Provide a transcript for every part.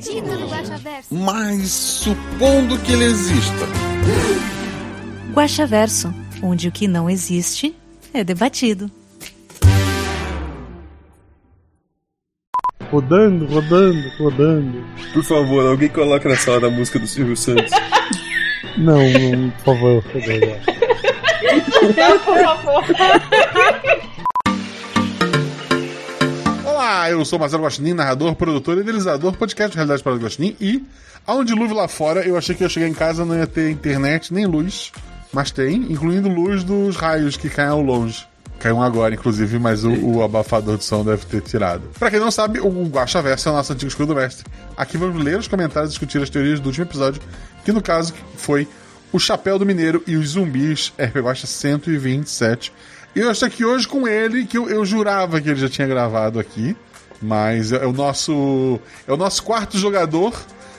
Guaxaverso. Mas supondo que ele exista. Guaxaverso, onde o que não existe é debatido. Rodando, rodando, rodando. Por favor, alguém coloca na sala da música do Silvio Santos. Não, não, por favor, por favor. Olá, eu sou Marcelo Guaxinim, narrador, produtor e idealizador do podcast Realidade para o Guaxinim. E há um dilúvio lá fora, eu achei que eu chegar em casa não ia ter internet nem luz, mas tem, incluindo luz dos raios que caem ao longe. Caiu agora, inclusive, mas o, o abafador de som deve ter tirado. Pra quem não sabe, o Guaxaverso é o nosso antigo escudo mestre. Aqui vamos ler os comentários e discutir as teorias do último episódio, que no caso foi O Chapéu do Mineiro e os Zumbis, RP Guaxa 127. E eu estou aqui hoje com ele, que eu, eu jurava que ele já tinha gravado aqui, mas é o nosso é o nosso quarto jogador.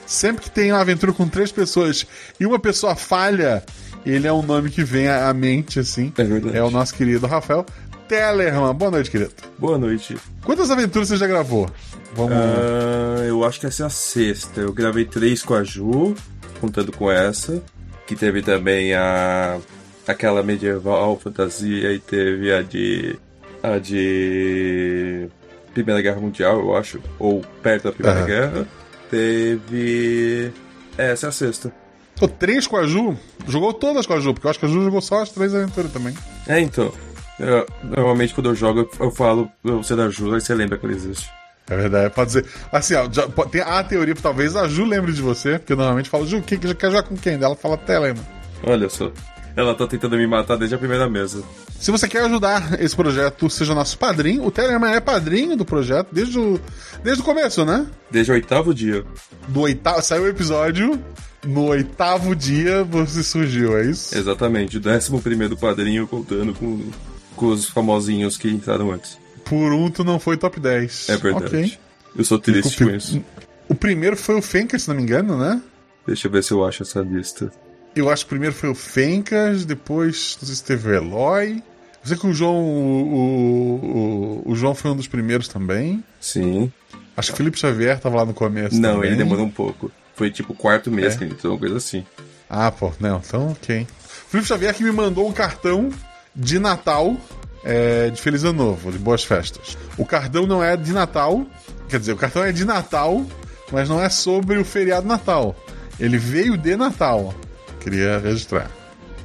Sempre que tem uma aventura com três pessoas e uma pessoa falha, ele é um nome que vem à mente, assim. É verdade. É o nosso querido Rafael Tellerman. Boa noite, querido. Boa noite. Quantas aventuras você já gravou? Vamos. Ah, eu acho que essa é a sexta. Eu gravei três com a Ju, contando com essa. Que teve também a. aquela medieval fantasia e teve a de. a de. Primeira Guerra Mundial, eu acho. Ou perto da Primeira Aham. Guerra. Teve. Essa é a sexta. Pô, três com a Ju? Jogou todas com a Ju, porque eu acho que a Ju jogou só as três aventuras também. É, então. eu- normalmente quando eu jogo, eu falo você da Ju, aí você lembra que ela existe. É verdade, pode dizer. Assim, ó, já, pode- tem a teoria, talvez a Ju lembre de você, porque eu normalmente falo, Ju, que, que quer jogar com quem? Ela fala Tellerman. Olha só. Ela tá tentando me matar desde a primeira mesa. Se você quer ajudar esse projeto, seja nosso padrinho. O Tellerman é padrinho do projeto desde o, desde o começo, né? Desde o oitavo dia. Do oitavo, saiu o episódio, no oitavo dia você surgiu, é isso? Exatamente. O décimo primeiro padrinho contando com, com os famosinhos que entraram antes. Por um, tu não foi top 10. É verdade. Ok. Eu sou triste com isso. O primeiro foi o Fencas, se não me engano, né? Deixa eu ver se eu acho essa lista. Eu acho que primeiro foi o Fencas, depois não sei se teve o Eloy. Eu sei que o João. O, o, o- o João foi um dos primeiros também. Sim. Acho que o Felipe Xavier tava lá no começo. Não, também. ele demorou um pouco. Foi tipo o quarto mês É? que ele entrou, uma coisa assim. Ah, pô, não, então ok. O Felipe Xavier que me mandou um cartão de Natal é, de Feliz Ano Novo, de Boas Festas. O cartão não é de Natal, quer dizer, o cartão é de Natal, mas não é sobre o feriado Natal. Ele veio de Natal. Queria registrar.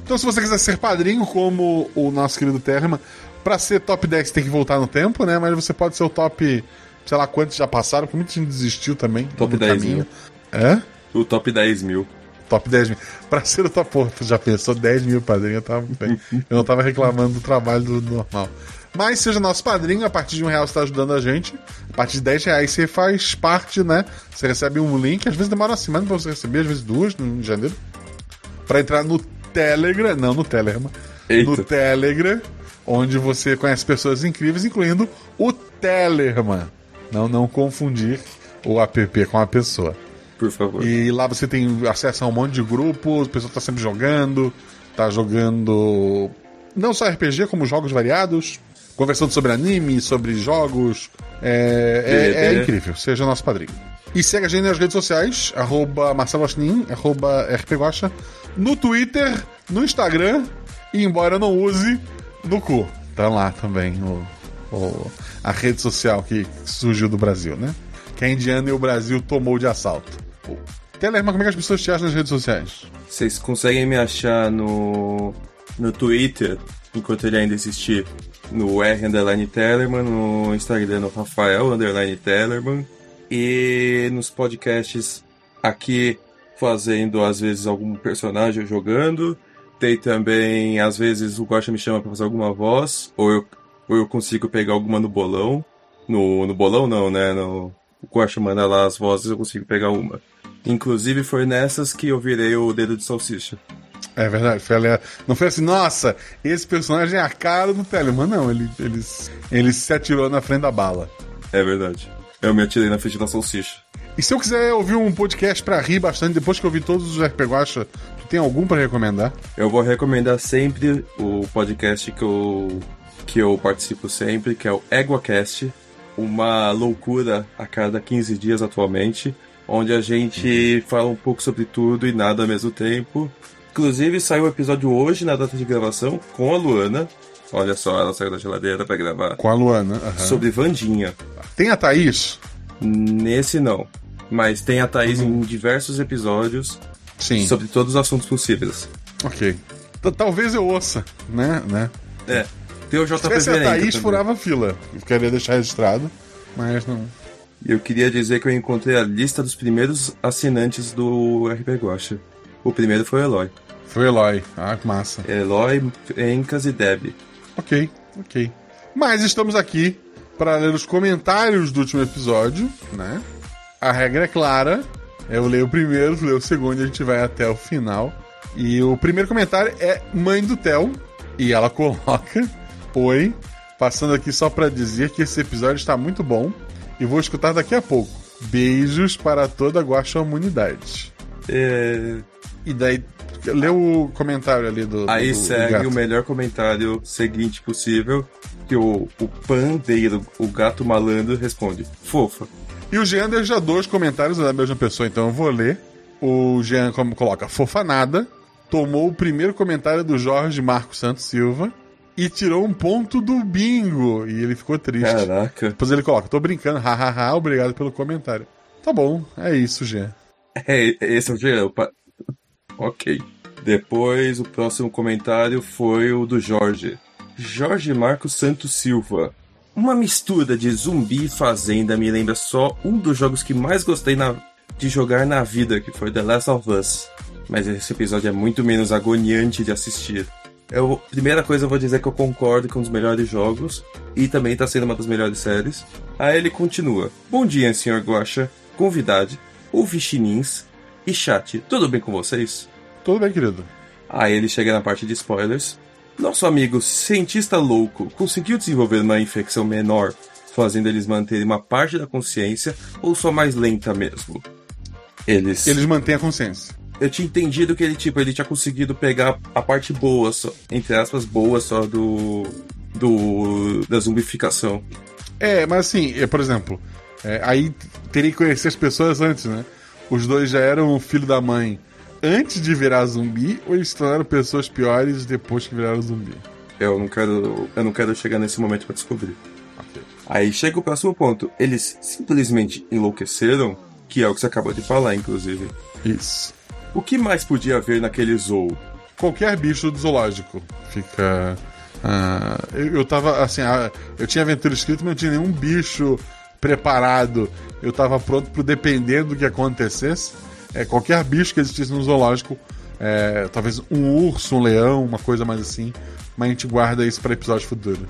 Então, se você quiser ser padrinho, como o nosso querido Terma, pra ser top 10 tem que voltar no tempo, né? Mas você pode ser o top, sei lá quantos já passaram, porque muita gente desistiu também. Top no 10 caminho. mil. É? O top 10 mil. Top 10 mil. Pra ser o top, pô, já pensou 10 mil padrinho, eu tava bem. Eu não tava reclamando do trabalho do normal. Mas seja nosso padrinho, a partir de um real você tá ajudando a gente. A partir de 10 reais você faz parte, né? Você recebe um link, às vezes demora uma semana pra você receber, às vezes duas, em janeiro. Pra entrar no Telegram, não no Telegram, Eita. no Telegram, onde você conhece pessoas incríveis, incluindo o Telegram. Não, não confundir o app com a pessoa. Por favor. E lá você tem acesso a um monte de grupos, o pessoal tá sempre jogando, tá jogando não só RPG, como jogos variados, conversando sobre anime, sobre jogos. É, é- é incrível, seja nosso padrinho. E segue a gente nas redes sociais, arroba Marcelo arroba RPGuaxa, no Twitter, no Instagram, e embora não use, no cu. Tá lá também o, o- a rede social que surgiu do Brasil, né? Que a Indiana e o Brasil tomou de assalto. Tellerman, como é que as pessoas te acham nas redes sociais? Vocês conseguem me achar no, no Twitter, enquanto ele ainda existir, no R underline Tellerman, no Instagram no Rafael underline Tellerman, e nos podcasts aqui fazendo às vezes algum personagem jogando. Tem também, às vezes o Guaxa me chama pra fazer alguma voz, ou eu, ou eu consigo pegar alguma no bolão. No, no bolão não, né? No, o Guaxa manda lá as vozes, eu consigo pegar uma. Inclusive foi nessas que eu virei o dedo de salsicha. É verdade. Foi ali- não foi assim, nossa, esse personagem é a cara do Telemann. Não, ele, ele, ele se atirou na frente da bala. É verdade. Eu me atirei na frente da salsicha. E se eu quiser ouvir um podcast pra rir bastante, depois que eu vi todos os RPG Guacha, tu tem algum pra recomendar? Eu vou recomendar sempre o podcast que eu, que eu participo sempre, que é o EguaCast. Uma loucura a cada 15 dias atualmente, onde a gente fala um pouco sobre tudo e nada ao mesmo tempo. Inclusive, saiu o episódio hoje, na data de gravação, com a Luana. Olha só, ela saiu da geladeira pra gravar. Com a Luana. aham. Sobre Vandinha. Tem a Thaís? Nesse não. Mas tem a Thaís em diversos episódios Sim. sobre todos os assuntos possíveis. Ok. T- Talvez eu ouça, né? né? É. Tem o Se tivesse a JP Thaís, também. furava a fila. Eu queria deixar registrado, mas não. Eu queria dizer que eu encontrei a lista dos primeiros assinantes do RP Guacha. O primeiro foi o Eloy. Foi o Eloy. Ah, que massa. Eloy, Encas e Deb. Ok, ok. Mas estamos aqui para ler os comentários do último episódio, né? A regra é clara. Eu leio o primeiro, tu lê o segundo e a gente vai até o final. E o primeiro comentário é mãe do Theo. E ela coloca: Oi, passando aqui só para dizer que esse episódio está muito bom e vou escutar daqui a pouco. Beijos para toda a guaxa humanidade. É, E daí, lê o comentário ali do. do- Aí do segue gato. o melhor comentário seguinte possível, que o, o pandeiro, o gato malandro, responde. Fofa. E o Jean deixa dois comentários da mesma pessoa, então eu vou ler. O Jean como coloca fofanada, tomou o primeiro comentário do Jorge Marco Santos Silva e tirou um ponto do bingo. E ele ficou triste. Caraca. Depois ele coloca, tô brincando, hahaha, obrigado pelo comentário. Tá bom, é isso, Jean. É, esse é o Jean. o pa- Ok. Depois, o próximo comentário foi o do Jorge. Jorge Marcos Santos Silva. Uma mistura de zumbi e fazenda me lembra só um dos jogos que mais gostei na- de jogar na vida, que foi The Last of Us. Mas esse episódio é muito menos agoniante de assistir. Eu, primeira coisa, eu vou dizer que eu concordo com um dos melhores jogos e também tá sendo uma das melhores séries. Aí ele continua: Bom dia, senhor Guaxa, convidade, ouvichinins e chat. Tudo bem com vocês? Tudo bem, querido. Aí ele chega na parte de spoilers. Nosso amigo cientista louco conseguiu desenvolver uma infecção menor, fazendo eles manterem uma parte da consciência ou só mais lenta mesmo? Eles. Eles mantêm a consciência. Eu tinha entendido que ele, tipo, ele tinha conseguido pegar a parte boa, só, entre aspas, boa só do. do. da zumbificação. É, mas assim, é, por exemplo, é, aí teria que conhecer as pessoas antes, né? Os dois já eram filho da mãe antes de virar zumbi ou eles se tornaram pessoas piores depois que viraram zumbi? Eu não quero. Eu não quero chegar nesse momento pra descobrir. Aí chega o próximo ponto. Eles simplesmente enlouqueceram, que é o que você acabou de falar, inclusive. Isso. O que mais podia haver naquele zoo? Qualquer bicho do zoológico fica. ah, eu, eu tava assim, ah, eu tinha aventura escrito, mas não tinha nenhum bicho preparado. Eu tava pronto pro dependendo do que acontecesse. É, qualquer bicho que existisse no zoológico, é, talvez um urso, um leão, uma coisa mais assim. Mas a gente guarda isso pra episódios futuros.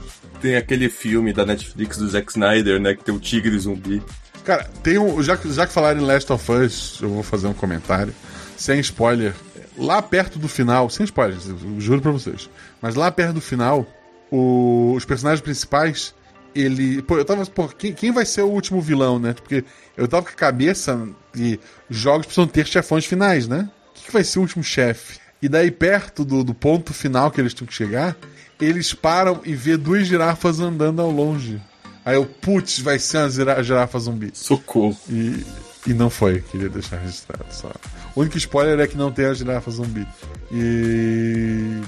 Tem aquele filme da Netflix do Zack Snyder, né? Que tem o tigre zumbi. Cara, tem um. Já, que- já que falaram em Last of Us, eu vou fazer um comentário. Sem spoiler. Lá perto do final, sem spoilers, eu juro pra vocês. Mas lá perto do final, o- os personagens principais, ele. Pô, eu tava. Pô, quem, quem vai ser o último vilão, né? Porque eu tava com a cabeça de jogos precisam ter chefões finais, né? O que, vai ser o último chefe? E daí, perto do, do ponto final que eles tinham que chegar, eles param e vê duas girafas andando ao longe. Aí eu, putz, vai ser uma girafa zumbi. Socorro. E, e não foi, queria deixar registrado só. O único spoiler é que não tem a girafa zumbi. E.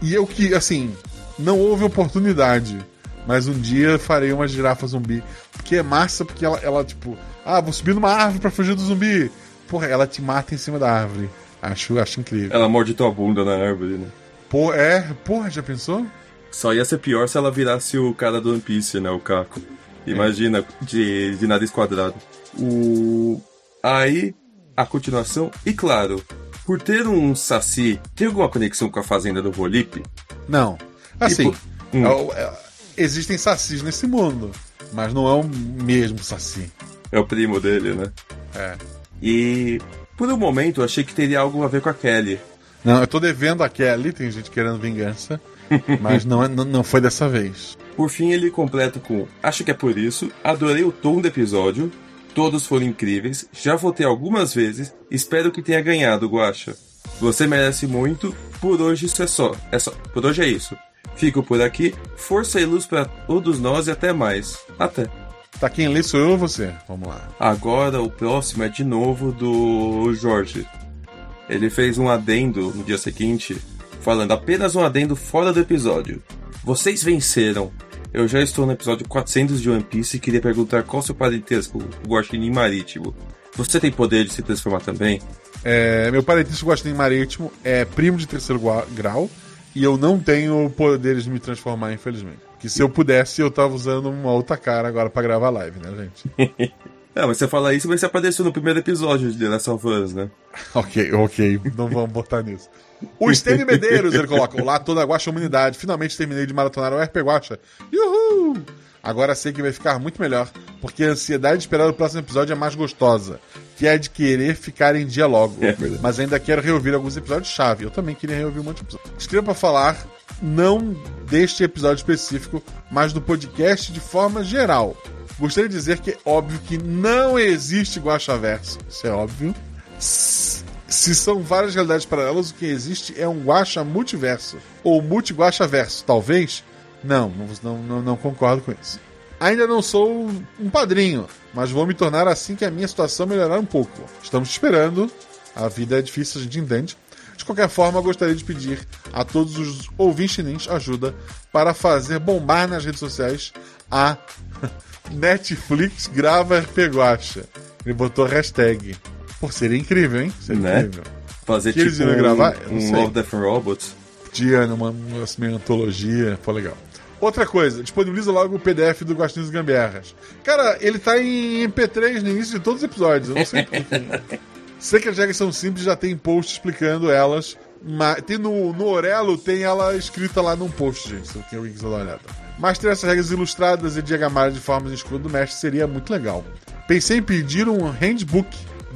E eu que, assim, não houve oportunidade. Mas um dia farei uma girafa zumbi. Porque é massa, porque ela, ela tipo, ah, vou subir numa árvore pra fugir do zumbi. Porra, ela te mata em cima da árvore. Acho, acho incrível. Ela morde tua bunda na árvore, né? Pô, é, porra, já pensou? Só ia ser pior se ela virasse o cara do One Piece, né? O Caco. Imagina, de, de nada esquadrado. O... Aí, a continuação. E claro, por ter um Saci, tem alguma conexão com a fazenda do Volipe? Não. Assim, por- hum. Existem sacis nesse mundo. Mas não é o mesmo saci. É o primo dele, né? É. E Por um momento, eu achei que teria algo a ver com a Kelly. Não, eu tô devendo a Kelly, tem gente querendo vingança, mas não, é- não, não foi dessa vez. Por fim, ele completa com: Acho que é por isso, adorei o tom do episódio, todos foram incríveis, já votei algumas vezes, espero que tenha ganhado, Guacha. Você merece muito, por hoje isso é só. É só. Por hoje é isso. Fico por aqui, força e luz para todos nós e até mais. Até. Tá, quem lê sou eu ou você? Vamos lá. Agora o próximo é de novo do Jorge. Ele fez um adendo no dia seguinte, falando apenas um adendo fora do episódio. Vocês venceram. Eu já estou no episódio 400 de One Piece e queria perguntar qual seu parentesco o Guaxinim Marítimo. Você tem poder de se transformar também? É, meu parentesco Guaxinim Marítimo é primo de terceiro grau e eu não tenho poderes de me transformar, infelizmente. Que se eu pudesse, eu tava usando uma outra cara agora pra gravar live, né, gente? É, mas você fala isso, mas você apareceu no primeiro episódio de The Last of Us, né? ok, ok, não vamos botar nisso. O Stênio Medeiros, ele coloca: Olá, toda a guacha humanidade. Finalmente terminei de maratonar o RP Guacha. Uhul! Agora sei que vai ficar muito melhor, porque a ansiedade de esperar o próximo episódio é mais gostosa, que é de querer ficar em dia logo. É verdade. Mas ainda quero reouvir alguns episódios chave. Eu também queria reouvir um monte de episódios. Escreva pra falar, não deste episódio específico, mas do podcast de forma geral. Gostaria de dizer que é óbvio que não existe Guaxaverso. Isso é óbvio. Se são várias realidades paralelas, o que existe é um Guaxa multiverso. Ou multi-Guaxaverso, talvez? Não, não, não, não concordo com isso. Ainda não sou um padrinho, mas vou me tornar assim que a minha situação melhorar um pouco. Estamos te esperando. A vida é difícil, a gente entende. De qualquer forma, eu gostaria de pedir a todos os ouvintes ajuda para fazer bombar nas redes sociais a Netflix grava RP Guacha. Ele botou hashtag. Pô, seria incrível, hein? Seria Né? incrível. Fazer Que eles tipo iam um, gravar? Um. Love, Death and Robots. Podia, numa, numa meio antologia, foi legal. Outra coisa, disponibiliza logo o PDF do Gostinhos e Gamberras. Cara, ele tá em MP3 no início de todos os episódios, eu não sei porquê. sei que as regras são simples, já tem post explicando elas. Mas tem no, no Orelo tem ela escrita lá num post, gente, se alguém quiser dar uma olhada. Mas ter essas regras ilustradas e diagramadas de formas escuras do mestre seria muito legal. Pensei em pedir um handbook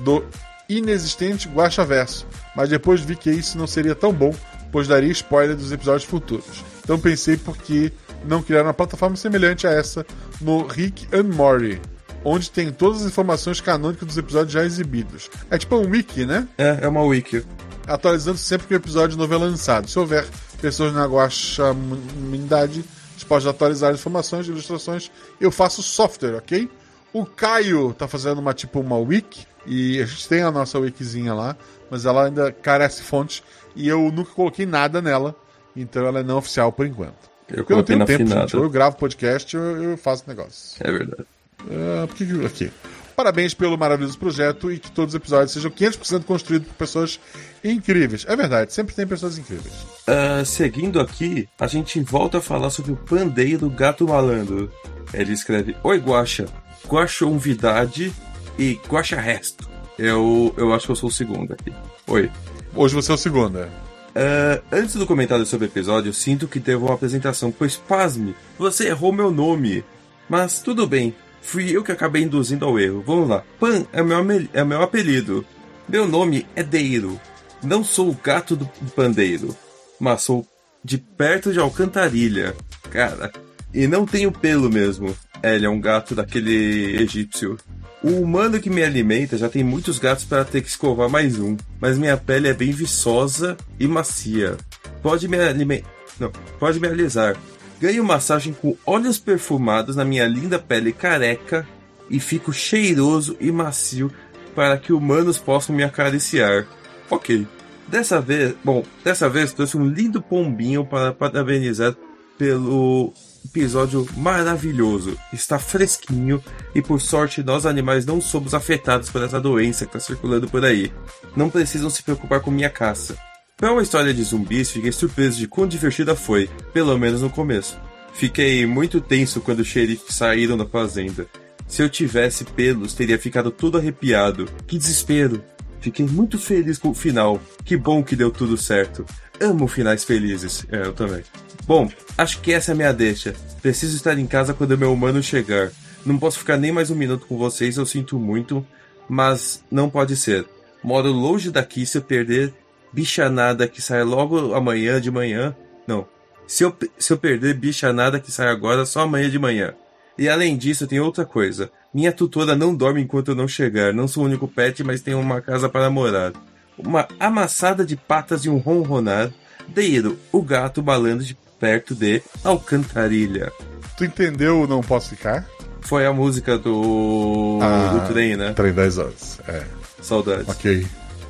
do inexistente Guaxaverso, mas depois vi que isso não seria tão bom, pois daria spoiler dos episódios futuros. Então pensei porque não criar uma plataforma semelhante a essa no Rick and Morty, onde tem todas as informações canônicas dos episódios já exibidos. É tipo um wiki, né? É, é uma wiki. atualizando sempre que o episódio novo é lançado. Se houver pessoas na guaxamunidade dispostas a atualizar informações e ilustrações, eu faço software, ok? O Caio tá fazendo uma tipo uma wiki, e a gente tem a nossa wikizinha lá, mas ela ainda carece fontes, e eu nunca coloquei nada nela, então ela é não oficial por enquanto. Eu Porque eu não tenho tempo, finada. gente. Eu gravo podcast ou eu faço negócio. É verdade. Ah, por que que- aqui. Parabéns pelo maravilhoso projeto e que todos os episódios sejam 500% construídos por pessoas incríveis. É verdade, sempre tem pessoas incríveis. Ah, seguindo aqui, a gente volta a falar sobre o pandeiro gato malandro. Ele escreve: Oi, Guaxa. Guaxa Umvidade e Guaxa Resto. Eu, eu acho que eu sou o segundo aqui. Oi. Hoje você é o segundo, é. Ah, antes do comentário sobre o episódio, sinto que devo uma apresentação, pois pasme, você errou meu nome. Mas tudo bem, fui eu que acabei induzindo ao erro. Vamos lá. Pan é meu, é meu apelido. Meu nome é Deiro. Não sou o gato do pandeiro, mas sou de perto de Alcantarilha. Cara, e não tenho pelo mesmo. É, ele é um gato daquele egípcio. O humano que me alimenta já tem muitos gatos para ter que escovar mais um, mas minha pele é bem viçosa e macia. Pode me alimentar. Não, pode me alisar. Ganho massagem com óleos perfumados na minha linda pele careca e fico cheiroso e macio para que humanos possam me acariciar. Ok. Dessa vez, bom, dessa vez trouxe um lindo pombinho para parabenizar pelo episódio maravilhoso. Está fresquinho e por sorte nós animais não somos afetados por essa doença que está circulando por aí. Não precisam se preocupar com minha caça. Para uma história de zumbis, fiquei surpreso de quão divertida foi, pelo menos no começo. Fiquei muito tenso quando os xerifes saíram da fazenda. Se eu tivesse pelos, teria ficado todo arrepiado. Que desespero! Fiquei muito feliz com o final. Que bom que deu tudo certo. Amo finais felizes. É, eu também. Bom, acho que essa é a minha deixa. Preciso estar em casa quando meu humano chegar. Não posso ficar nem mais um minuto com vocês, eu sinto muito, mas não pode ser. Moro longe daqui se eu perder bichanada que sai logo amanhã de manhã. Não. Se eu, se eu perder bichanada que sai agora, só amanhã de manhã. E além disso, tem outra coisa. Minha tutora não dorme enquanto eu não chegar. Não sou o único pet, mas tenho uma casa para morar. Uma amassada de patas e um ronronar. Deiro, o gato balando de perto de Alcantarilha. Tu entendeu o Não Posso Ficar? Foi a música do, Ah. do trem, né? Trem 10 horas. É. Saudades. Ok.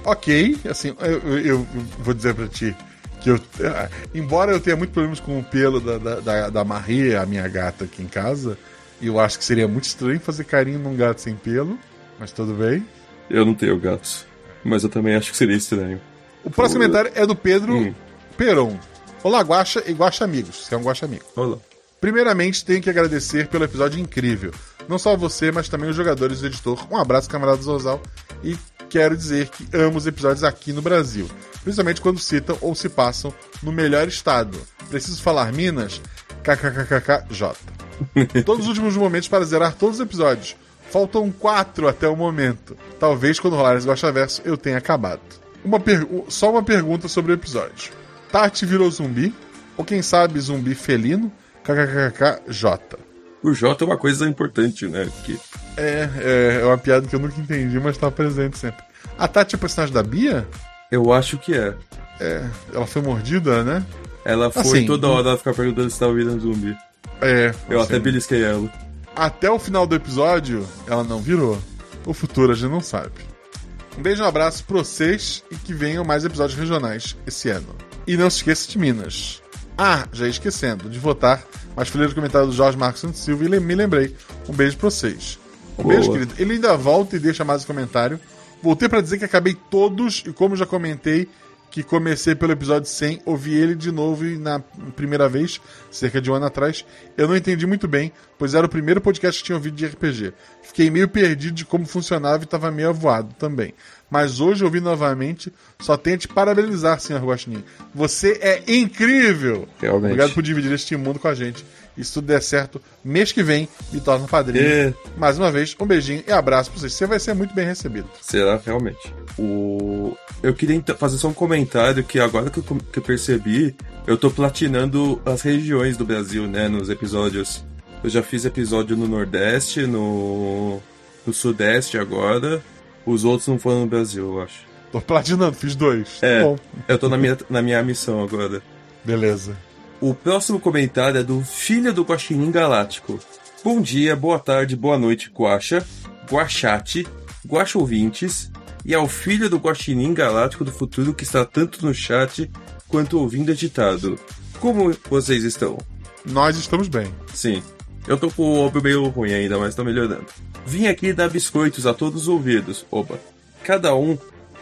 Ok, assim, eu, eu- vou dizer pra ti que eu. ah, Embora eu tenha muitos problemas com o pelo da, da, da, da Marie, a minha gata aqui em casa, eu acho que seria muito estranho fazer carinho num gato sem pelo, mas tudo bem. Eu não tenho gatos. Mas eu também acho que seria estranho. O próximo comentário é do Pedro Hum. Peron. Olá, Guaxa e Guaxa Amigos. Você é um Guaxa Amigo. Olá. Primeiramente, tenho que agradecer pelo episódio incrível. Não só você, mas também os jogadores e o editor. Um abraço, camarada Zorzal. E quero dizer que amo os episódios aqui no Brasil. Principalmente quando citam ou se passam no melhor estado. Preciso falar Minas? KKKKJ. Todos os últimos momentos para zerar todos os episódios. Faltam quatro até o momento. Talvez quando rolar esse Gosta Verso eu tenha acabado. Uma Só uma pergunta sobre o episódio. Tati virou zumbi? Ou quem sabe zumbi felino? KKKKJ. O J é uma coisa importante, né? Que É, é, é uma piada que eu nunca entendi, mas tá presente sempre. A Tati é personagem da Bia? eu acho que é. É, ela foi mordida, né? Ela foi Assim, toda hora ela ficar perguntando se tava virando zumbi. É. Eu assim, até belisquei ela. Até o final do episódio, ela não virou. O futuro a gente não sabe. Um beijo e um abraço pra vocês e que venham mais episódios regionais esse ano. E não se esqueça de Minas. Ah, já ia esquecendo de votar, mas fui ler o comentário do Jorge Marcos Santos Silva e me lembrei. Um beijo pra vocês. Um Boa. beijo, querido. Ele ainda volta e deixa mais um comentário. Voltei pra dizer que acabei todos e como já comentei que comecei pelo episódio 100, ouvi ele de novo na primeira vez, cerca de um ano atrás, eu não entendi muito bem, pois era o primeiro podcast que tinha ouvido de RPG. Fiquei meio perdido de como funcionava e estava meio avoado também. Mas hoje, ouvi novamente, só tenho a te parabenizar, senhor Guaxinim. Você é incrível! Realmente. Obrigado por dividir este mundo com a gente. E se tudo der certo, mês que vem, me torna padrinho. É. Mais uma vez, um beijinho e abraço pra vocês. Você vai ser muito bem recebido. Será realmente? O... Eu queria então fazer só um comentário que agora que eu, que eu percebi, eu tô platinando as regiões do Brasil, né, nos episódios. Eu já fiz episódio no Nordeste, no, no Sudeste agora. Os outros não foram no Brasil, eu acho. Tô platinando, fiz dois. Tá É, Bom, eu tô na minha, na minha missão agora. beleza. O próximo comentário é do Filho do Guaxinim Galáctico. Bom dia, boa tarde, boa noite, Guaxa, Guaxate, Guaxa ouvintes, e ao filho do Guaxinim Galáctico do futuro que está tanto no chat quanto ouvindo editado. Como vocês estão? Nós estamos bem. Sim. Eu tô com o óbvio meio ruim ainda, mas tô melhorando. Vim aqui dar biscoitos a todos os ouvidos. Opa. Cada um.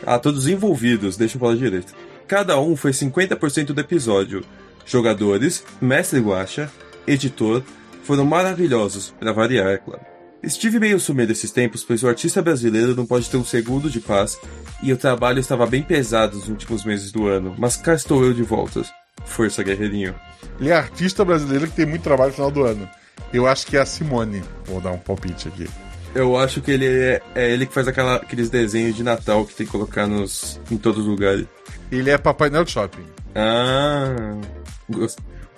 A todos os envolvidos, deixa eu falar direito. Cada um foi 50% do episódio. Jogadores, mestre Guacha, editor, foram maravilhosos, pra variar, é claro. Estive meio sumido esses tempos, pois o artista brasileiro não pode ter um segundo de paz, e o trabalho estava bem pesado nos últimos meses do ano, mas cá estou eu de volta. Força, guerreirinho. Ele é artista brasileiro que tem muito trabalho no final do ano. Eu acho que é a Simone. Vou dar um palpite aqui. Eu acho que ele é, é ele que faz aquela, aqueles desenhos de Natal que tem que colocar nos, em todos os lugares. Ele é Papai Noel Shopping. Ah.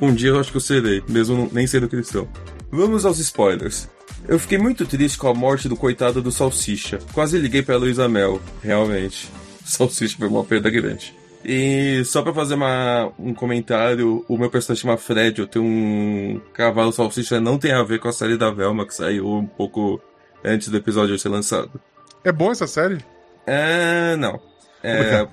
Um dia eu acho que eu serei, mesmo não- nem sendo cristão. Vamos aos spoilers. Eu fiquei muito triste com a morte do coitado do Salsicha. Quase liguei pra Luísa Mel, realmente. Salsicha foi uma perda grande. E só pra fazer uma, um comentário, o meu personagem chama Fred, eu tenho um cavalo salsicha, não tem a ver com a série da Velma, que saiu um pouco antes do episódio ser lançado. É bom essa série? É, não. É,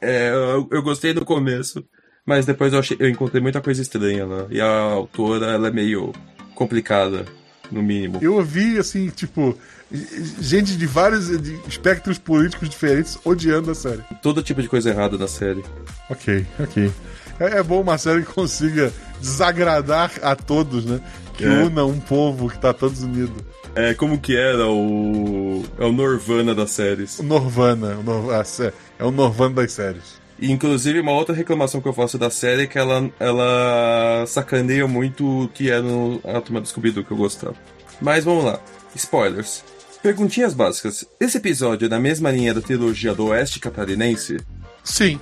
é, eu, eu gostei do começo, mas depois eu, achei, eu encontrei muita coisa estranha lá. E a autora, ela é meio complicada, no mínimo. Eu ouvi, assim, tipo, gente de vários de espectros políticos diferentes odiando a série. Todo tipo de coisa errada na série. Ok, ok. É, é bom uma série que consiga desagradar a todos, né? Que É. una um povo que tá todos unidos. É, como que era o... É o Norvana das séries. O Norvana, o Nor- é o Norvana das séries. E, inclusive, uma outra reclamação que eu faço da série é que ela, ela sacaneia muito o que é no a turma do que eu gostava. Mas vamos lá. Spoilers. Perguntinhas básicas. Esse episódio é na mesma linha da trilogia do Oeste Catarinense? Sim.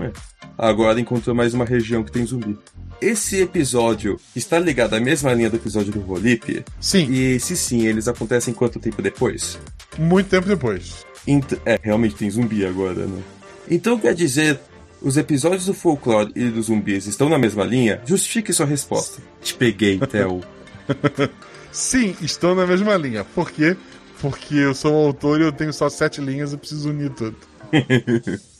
É. Agora encontrou mais uma região que tem zumbi. Esse episódio está ligado à mesma linha do episódio do Volip? Sim. E se sim, eles acontecem quanto tempo depois? Muito tempo depois. É, realmente tem zumbi agora, né? Então quer dizer, os episódios do folclore e dos zumbis estão na mesma linha? Justifique sua resposta. Te peguei, Theo. Sim, estão na mesma linha. Por quê? Porque eu sou um autor e eu tenho só sete linhas e preciso unir tudo.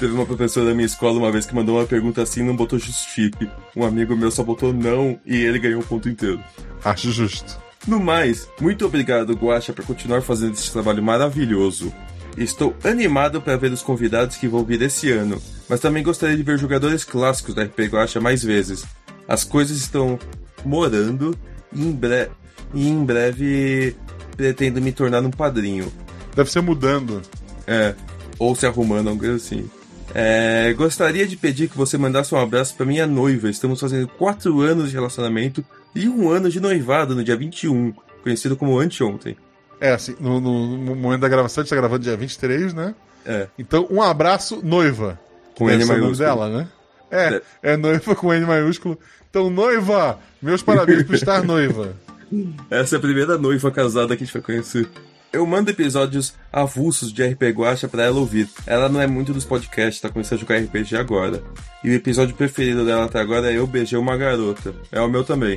Teve uma professora da minha escola uma vez que mandou uma pergunta assim e não botou justifique. Um amigo meu só botou não e ele ganhou um ponto inteiro. Acho justo. No mais, muito obrigado, Guaxa, por continuar fazendo esse trabalho maravilhoso. Estou animado para ver os convidados que vão vir esse ano, mas também gostaria de ver jogadores clássicos da RP Guaxa mais vezes. As coisas estão morando e em, bre- e em breve pretendo me tornar um padrinho. Deve ser mudando. É, ou se arrumando, coisa assim. É, gostaria de pedir que você mandasse um abraço para minha noiva. Estamos fazendo quatro anos de relacionamento e um ano de noivado no dia 21, conhecido como anteontem. É, assim, no, no- no momento da gravação, a gente tá gravando dia 23, né? É, Então, um abraço, noiva. com N nome maiúsculo. dela, né? É, é noiva com N maiúsculo. Então, noiva, meus parabéns por estar noiva. Essa é a primeira noiva casada que a gente vai conhecer. Eu mando episódios avulsos de RP Guacha pra ela ouvir. Ela não é muito dos podcasts, tá começando a jogar RPG agora. E o episódio preferido dela até agora é Eu Beijei Uma Garota. É o meu também.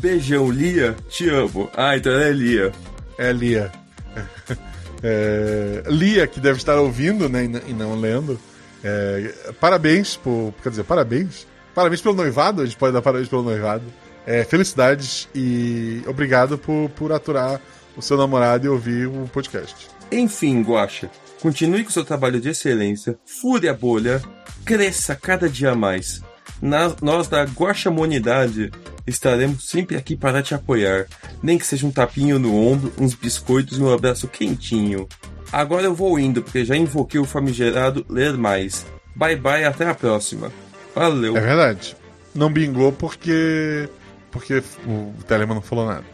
Beijão, Lia, te amo. Ah, então ela é Lia. É Lia. É, Lia, que deve estar ouvindo, né, e não lendo. É, parabéns por. Quer dizer, parabéns. Parabéns pelo noivado, a gente pode dar parabéns pelo noivado. É, felicidades e obrigado por, por aturar o seu namorado e ouvir o podcast. Enfim, Guacha, continue com seu trabalho de excelência, fure a bolha, cresça cada dia mais. Nós da Guaxamonidade estaremos sempre aqui para te apoiar, nem que seja um tapinho no ombro, uns biscoitos e um abraço quentinho. Agora eu vou indo, porque já invoquei o famigerado ler mais. Bye bye, até a próxima. Valeu. É verdade. Não bingou porque. porque o Telemann não falou nada.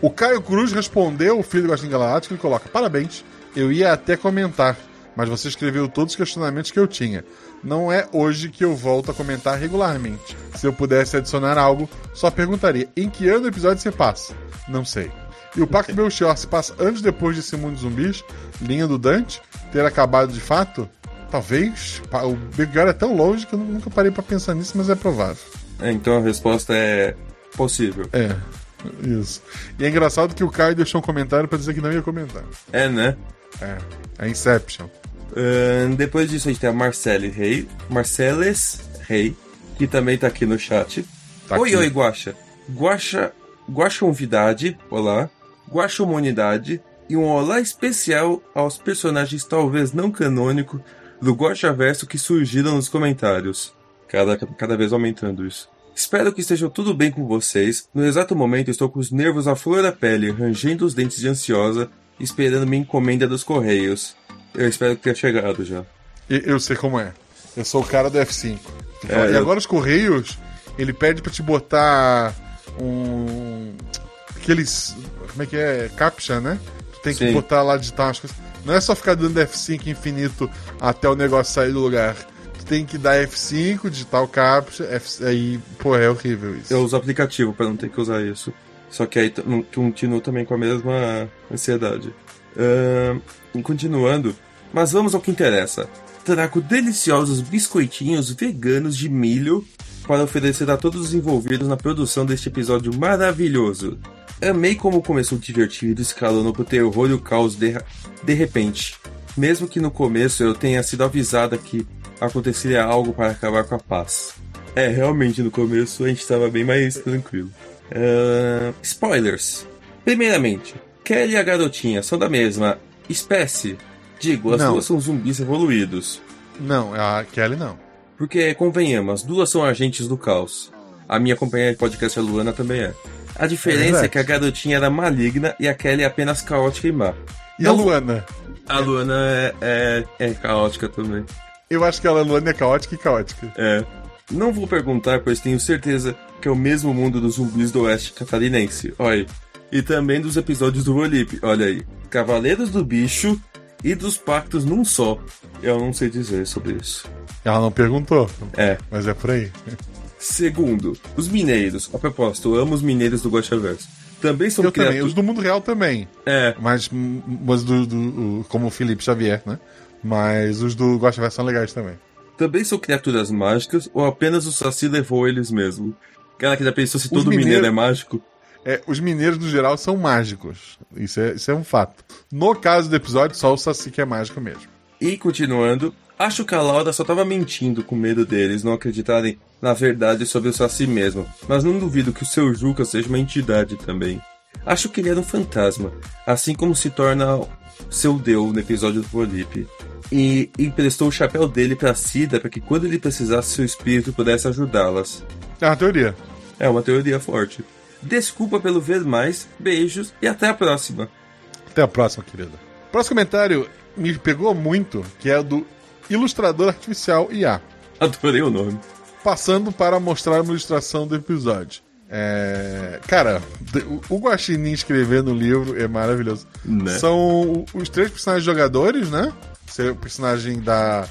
O Caio Cruz respondeu o filho do Gostinho Galáctico e coloca: Parabéns, eu ia até comentar, mas você escreveu todos os questionamentos que eu tinha. Não é hoje que eu volto a comentar regularmente. Se eu pudesse adicionar algo, só perguntaria: em que ano o episódio se passa? Não sei. E o Pacto Belchior se passa anos depois desse mundo de zumbis, linha do Dante, ter acabado de fato? Talvez. O Belchior é tão longe que eu nunca parei pra pensar nisso, mas é provável. É, então a resposta é possível. É, isso. E é engraçado que o Caio deixou um comentário pra dizer que não ia comentar. É, né? É, é Inception. Depois disso a gente tem a Marcele Rei, Marceles Rei, que também tá aqui no chat. Tá oi, aqui. oi, Guaxa. Guaxa, Guaxonvidade, olá. Guaxomonidade e um olá especial aos personagens talvez não canônicos do Guaxaverso que surgiram nos comentários. Cada, cada vez aumentando isso. Espero que esteja tudo bem com vocês. No exato momento estou com os nervos à flor da pele, rangendo os dentes de ansiosa, esperando minha encomenda dos correios. Eu espero que tenha chegado já. E- eu sei como é. Eu sou o cara do F5. Que fala, É, e eu- agora os Correios, ele pede pra te botar um. Aqueles. Como é que é? Captcha, né? Tu tem que Sim. botar lá, digitar umas coisas. Não é só ficar dando F5 infinito até o negócio sair do lugar. Tu tem que dar F5, digitar o captcha, F... aí, pô, é horrível isso. Eu uso aplicativo para não ter que usar isso. Só que aí continuo também com a mesma ansiedade. E continuando, mas vamos ao que interessa. Trago deliciosos biscoitinhos veganos de milho para oferecer a todos os envolvidos na produção deste episódio maravilhoso. Amei como começou divertido, escalando pro terror e o caos de, de repente. Mesmo que no começo eu tenha sido avisada que aconteceria algo para acabar com a paz. É, realmente no começo a gente estava bem mais tranquilo. Ahn, spoilers. Primeiramente, Kelly e a garotinha são da mesma espécie. Digo, as Não. duas são zumbis evoluídos. Não, a Kelly não. Porque, convenhamos, as duas são agentes do caos. A minha companheira de podcast, a Luana, também é. A diferença é, verdade. que a garotinha era maligna e a Kelly é apenas caótica e má. E a Luana? A Luana é, é, é caótica também. Eu acho que a Luana é caótica e caótica. É. Não vou perguntar, pois tenho certeza que é o mesmo mundo dos zumbis do oeste catarinense. Olha, E também dos episódios do Volip. Olha aí. Cavaleiros do Bicho e dos Pactos num só. Eu não sei dizer sobre isso. Ela não perguntou, É. mas é por aí. Segundo, os mineiros. A propósito, eu amo os mineiros do Guaxaverso. Também são Eu também, criaturas. os do mundo real também. É, Mas, mas do, do- como o Felipe Xavier, né? Mas os do Gosta Verso são legais também. também são criaturas mágicas ou apenas o Saci levou eles mesmo? Cara, que já pensou se Os todo mineiros- mineiro é mágico? É, os mineiros, no geral, são mágicos. Isso é, isso é um fato. No caso do episódio, só o Saci que é mágico mesmo. E continuando, acho que a Laura só tava mentindo com medo deles não acreditarem na verdade sobre o Saci mesmo, mas não duvido que o seu Juca seja uma entidade também. Acho que ele era um fantasma, assim como se torna seu Deus no episódio do Polipe. E emprestou o chapéu dele pra Cida para que quando ele precisasse seu espírito pudesse ajudá-las. É uma teoria. É uma teoria forte. Desculpa pelo ver mais, beijos e até a próxima. Até a próxima, querida. Próximo comentário me pegou muito, que é do Ilustrador Artificial IA. Adorei o nome. Passando para mostrar uma ilustração do episódio. É... Cara, o- Guaxinim escrevendo o livro é maravilhoso. Né? São os três personagens jogadores, né? Ser o personagem da.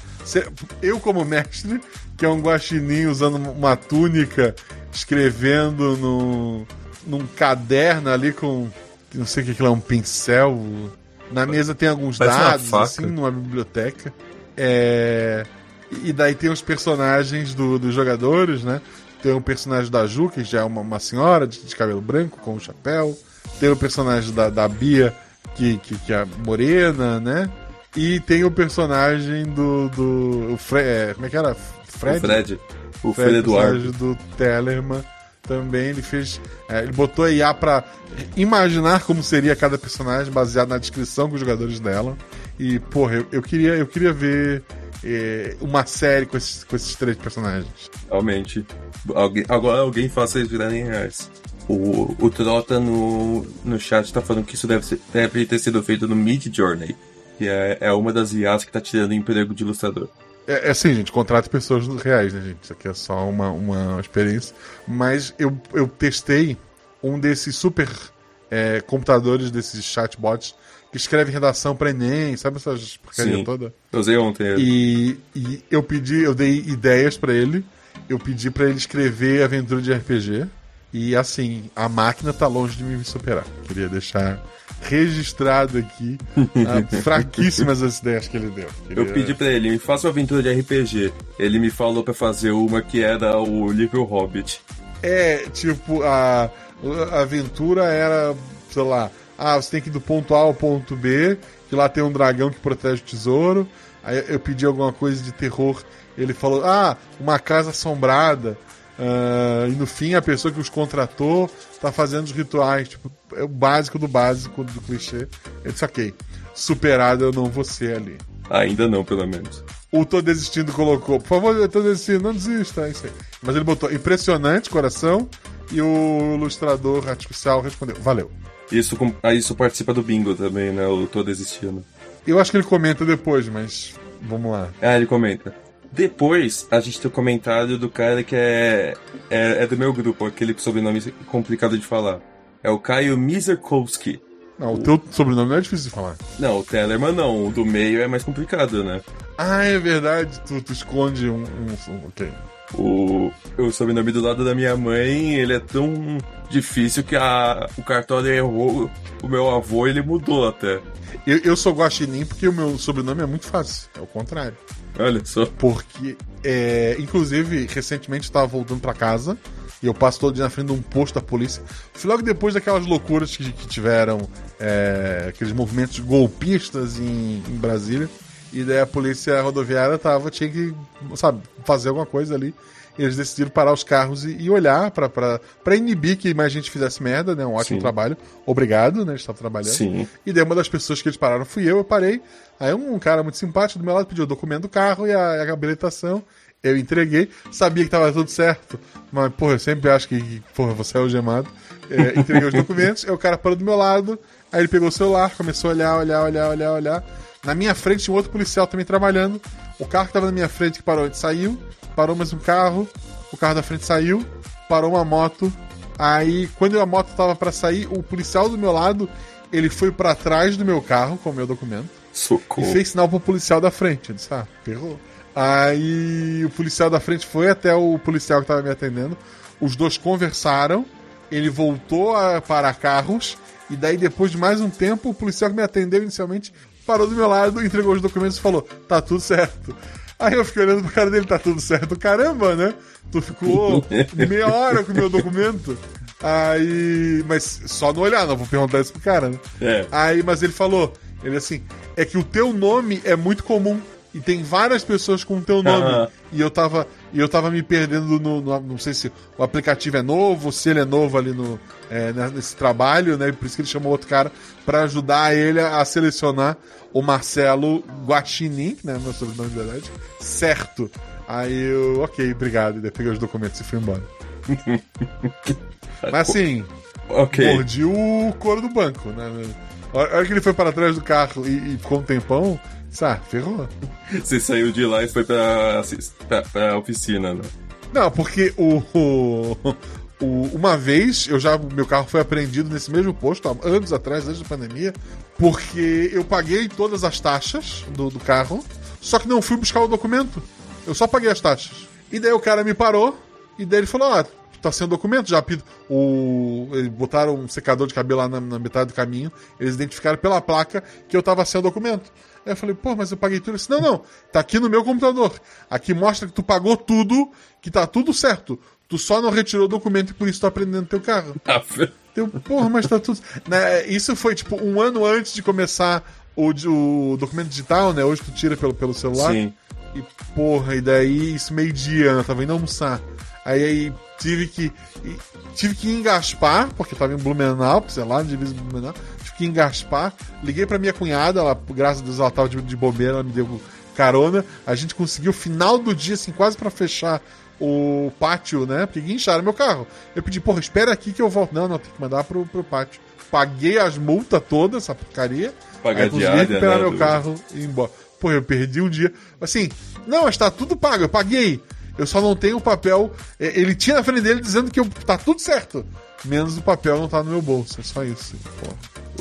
Eu, como mestre, que é um guaxinim usando uma túnica, escrevendo no, num caderno ali com. Não sei o que é, um pincel. Na mesa tem alguns Parece dados, assim, numa biblioteca. É. E daí tem os personagens do- dos jogadores, né? Tem o personagem da Ju, que já é uma, uma senhora de, de cabelo branco, com um chapéu. Tem o personagem da, da Bia, que, que, que é morena, né? E tem o personagem do. do o Fre é, como é que era? Fred? O Fred. O Fred, Fred Eduardo. personagem do Tellerman também. Ele fez. é, ele botou a IA pra imaginar como seria cada personagem, baseado na descrição com os jogadores dela. E, porra, eu, eu queria, eu queria ver é, uma série com esses, com esses três personagens. Realmente. Alguém- agora alguém faça eles virarem reais. O, o Trota no, no chat tá falando que isso deve, ser- deve ter sido feito no Mid Journey. Que é, é uma das IAs que tá tirando emprego de ilustrador. É, é assim, gente, contrate pessoas reais, né, gente? Isso aqui é só uma, uma experiência. Mas eu, eu testei um desses super é, computadores, desses chatbots, que escreve redação pra Enem, sabe essas porcaria Sim. toda? Eu usei ontem. E, e eu pedi, eu dei ideias pra ele, eu pedi pra ele escrever aventura de RPG. E assim, a máquina tá longe de me superar. Queria deixar registrado aqui ah, fraquíssimas as ideias que ele deu. Eu pedi pra ele, me faça uma aventura de RPG. Ele me falou pra fazer uma que era o livro Hobbit. É, tipo, a, a aventura era, sei lá, ah, você tem que ir do ponto A ao ponto B, que lá tem um dragão que protege o tesouro. Aí eu pedi alguma coisa de terror, ele falou, ah, uma casa assombrada. Ah, e no fim a pessoa que os contratou tá fazendo os rituais, tipo, é o básico do básico do clichê. Eu disse, ok, superado eu não vou ser ali. Ainda não, pelo menos. O Tô Desistindo colocou, por favor, eu tô desistindo, não desista, é isso aí. Mas ele botou impressionante, coração, e o ilustrador artificial respondeu, valeu. Isso, ah, isso participa do bingo também, né? Eu tô desistindo. Eu acho que ele comenta depois, mas vamos lá. Ah, ele comenta. Depois, a gente tem o comentário do cara que é, é, é do meu grupo, aquele sobrenome complicado de falar. É o Caio Mizerkowski. Não, o teu sobrenome não é difícil de falar. Não, o Tellerman não, o do meio é mais complicado, né? Ah, é verdade, tu, tu esconde um, um, um- Ok. O, o sobrenome do lado da minha mãe, ele é tão difícil que a, o cartório errou o meu avô ele mudou até. Eu, eu sou guaxinim porque o meu sobrenome é muito fácil, é o contrário. Olha só. Porque, é, inclusive, recentemente eu tava voltando pra casa e eu passo todo dia na frente de um posto da polícia. Foi logo depois daquelas loucuras que, que tiveram, é, aqueles movimentos golpistas em, em Brasília. E daí a polícia rodoviária tava, tinha que, sabe, fazer alguma coisa ali. E eles decidiram parar os carros e, e olhar pra inibir que mais gente fizesse merda, né? Um ótimo Sim. trabalho. Obrigado, né? Eles estavam trabalhando. Sim. E daí uma das pessoas que eles pararam fui eu, eu parei. Aí um cara muito simpático do meu lado pediu o documento do carro e a, a habilitação. Eu entreguei, sabia que tava tudo certo, mas, porra, eu sempre acho que, porra, você é algemado. É, entreguei os documentos, aí o cara parou do meu lado, aí ele pegou o celular, começou a olhar, olhar, olhar, olhar, olhar. Na minha frente tinha um outro policial também trabalhando. O carro que tava na minha frente que parou, ele saiu, parou mais um carro, o carro da frente saiu, parou uma moto, Aí, quando a moto tava pra sair, o policial do meu lado, ele foi pra trás do meu carro com o meu documento e Socorro. fez sinal pro policial da frente. Eu disse, ah, ferrou. Aí o policial da frente foi até o policial que tava me atendendo. Os dois conversaram. Ele voltou a parar carros. E daí, depois de mais um tempo, o policial que me atendeu inicialmente parou do meu lado, entregou os documentos e falou: tá tudo certo. Aí eu fiquei olhando pro cara dele, tá tudo certo. Caramba, né? Tu ficou meia hora com o meu documento. Aí. Mas só não olhar, não vou perguntar isso pro cara, né? É. Aí, mas ele falou, ele assim, é que o teu nome é muito comum e tem várias pessoas com o teu nome. Aham. E eu tava, e eu tava me perdendo no, no- não sei se o aplicativo é novo, se ele é novo ali no é, né, nesse trabalho, né? Por isso que ele chamou outro cara pra ajudar ele a selecionar o Marcelo Guaxinim, né, meu sobrenome de verdade, certo. Aí eu, ok, obrigado. Daí peguei os documentos e fui embora. Mas assim, Ok. mordi o couro do banco, né? A hora que ele foi para trás do carro e, e ficou um tempão, disse, ah, ferrou. Você saiu de lá e foi pra, pra, pra oficina, né? Não, porque o, o- o- uma vez eu já meu carro foi apreendido nesse mesmo posto há anos atrás, antes da pandemia, porque eu paguei todas as taxas do, do carro, só que não fui buscar o documento. Eu só paguei as taxas. E daí o cara me parou e daí ele falou: "Ah, tá sem documento, já pido. O eles botaram um secador de cabelo lá na, na metade do caminho, eles identificaram pela placa que eu tava sem o documento. Aí eu falei, pô, mas eu paguei tudo. Ele disse, não, não, tá aqui no meu computador. Aqui mostra que tu pagou tudo, que tá tudo certo. Tu só não retirou o documento e por isso tá prendendo teu carro. Ah, Eu, porra, mas tá tudo. Né, isso foi tipo um ano antes de começar o, o documento digital, né? Hoje tu tira pelo, pelo celular. Sim. E porra, e daí isso meio-dia, né? tava indo almoçar. Aí, aí tive que. Tive que engaspar, porque tava em Blumenau, sei lá, divisa Blumenau. Tive que engaspar. Liguei pra minha cunhada, ela, graças a Deus, ela tava de, de bobeira, ela me deu carona. A gente conseguiu, final do dia, assim, quase pra fechar o pátio, né? Porque guincharam meu carro. Eu pedi, porra, espera aqui que eu volto. Não, não, tem que mandar pro, pro pátio. Paguei as multas todas, essa porcaria. Pagar aí consegui recuperar né, meu do- carro e ir embora. Pô, eu perdi um dia. Assim, não, mas tá tudo pago, eu paguei. Eu só não tenho o papel. é, Ele tinha na frente dele dizendo que eu, tá tudo certo. Menos o papel não tá no meu bolso. É só isso. Pô.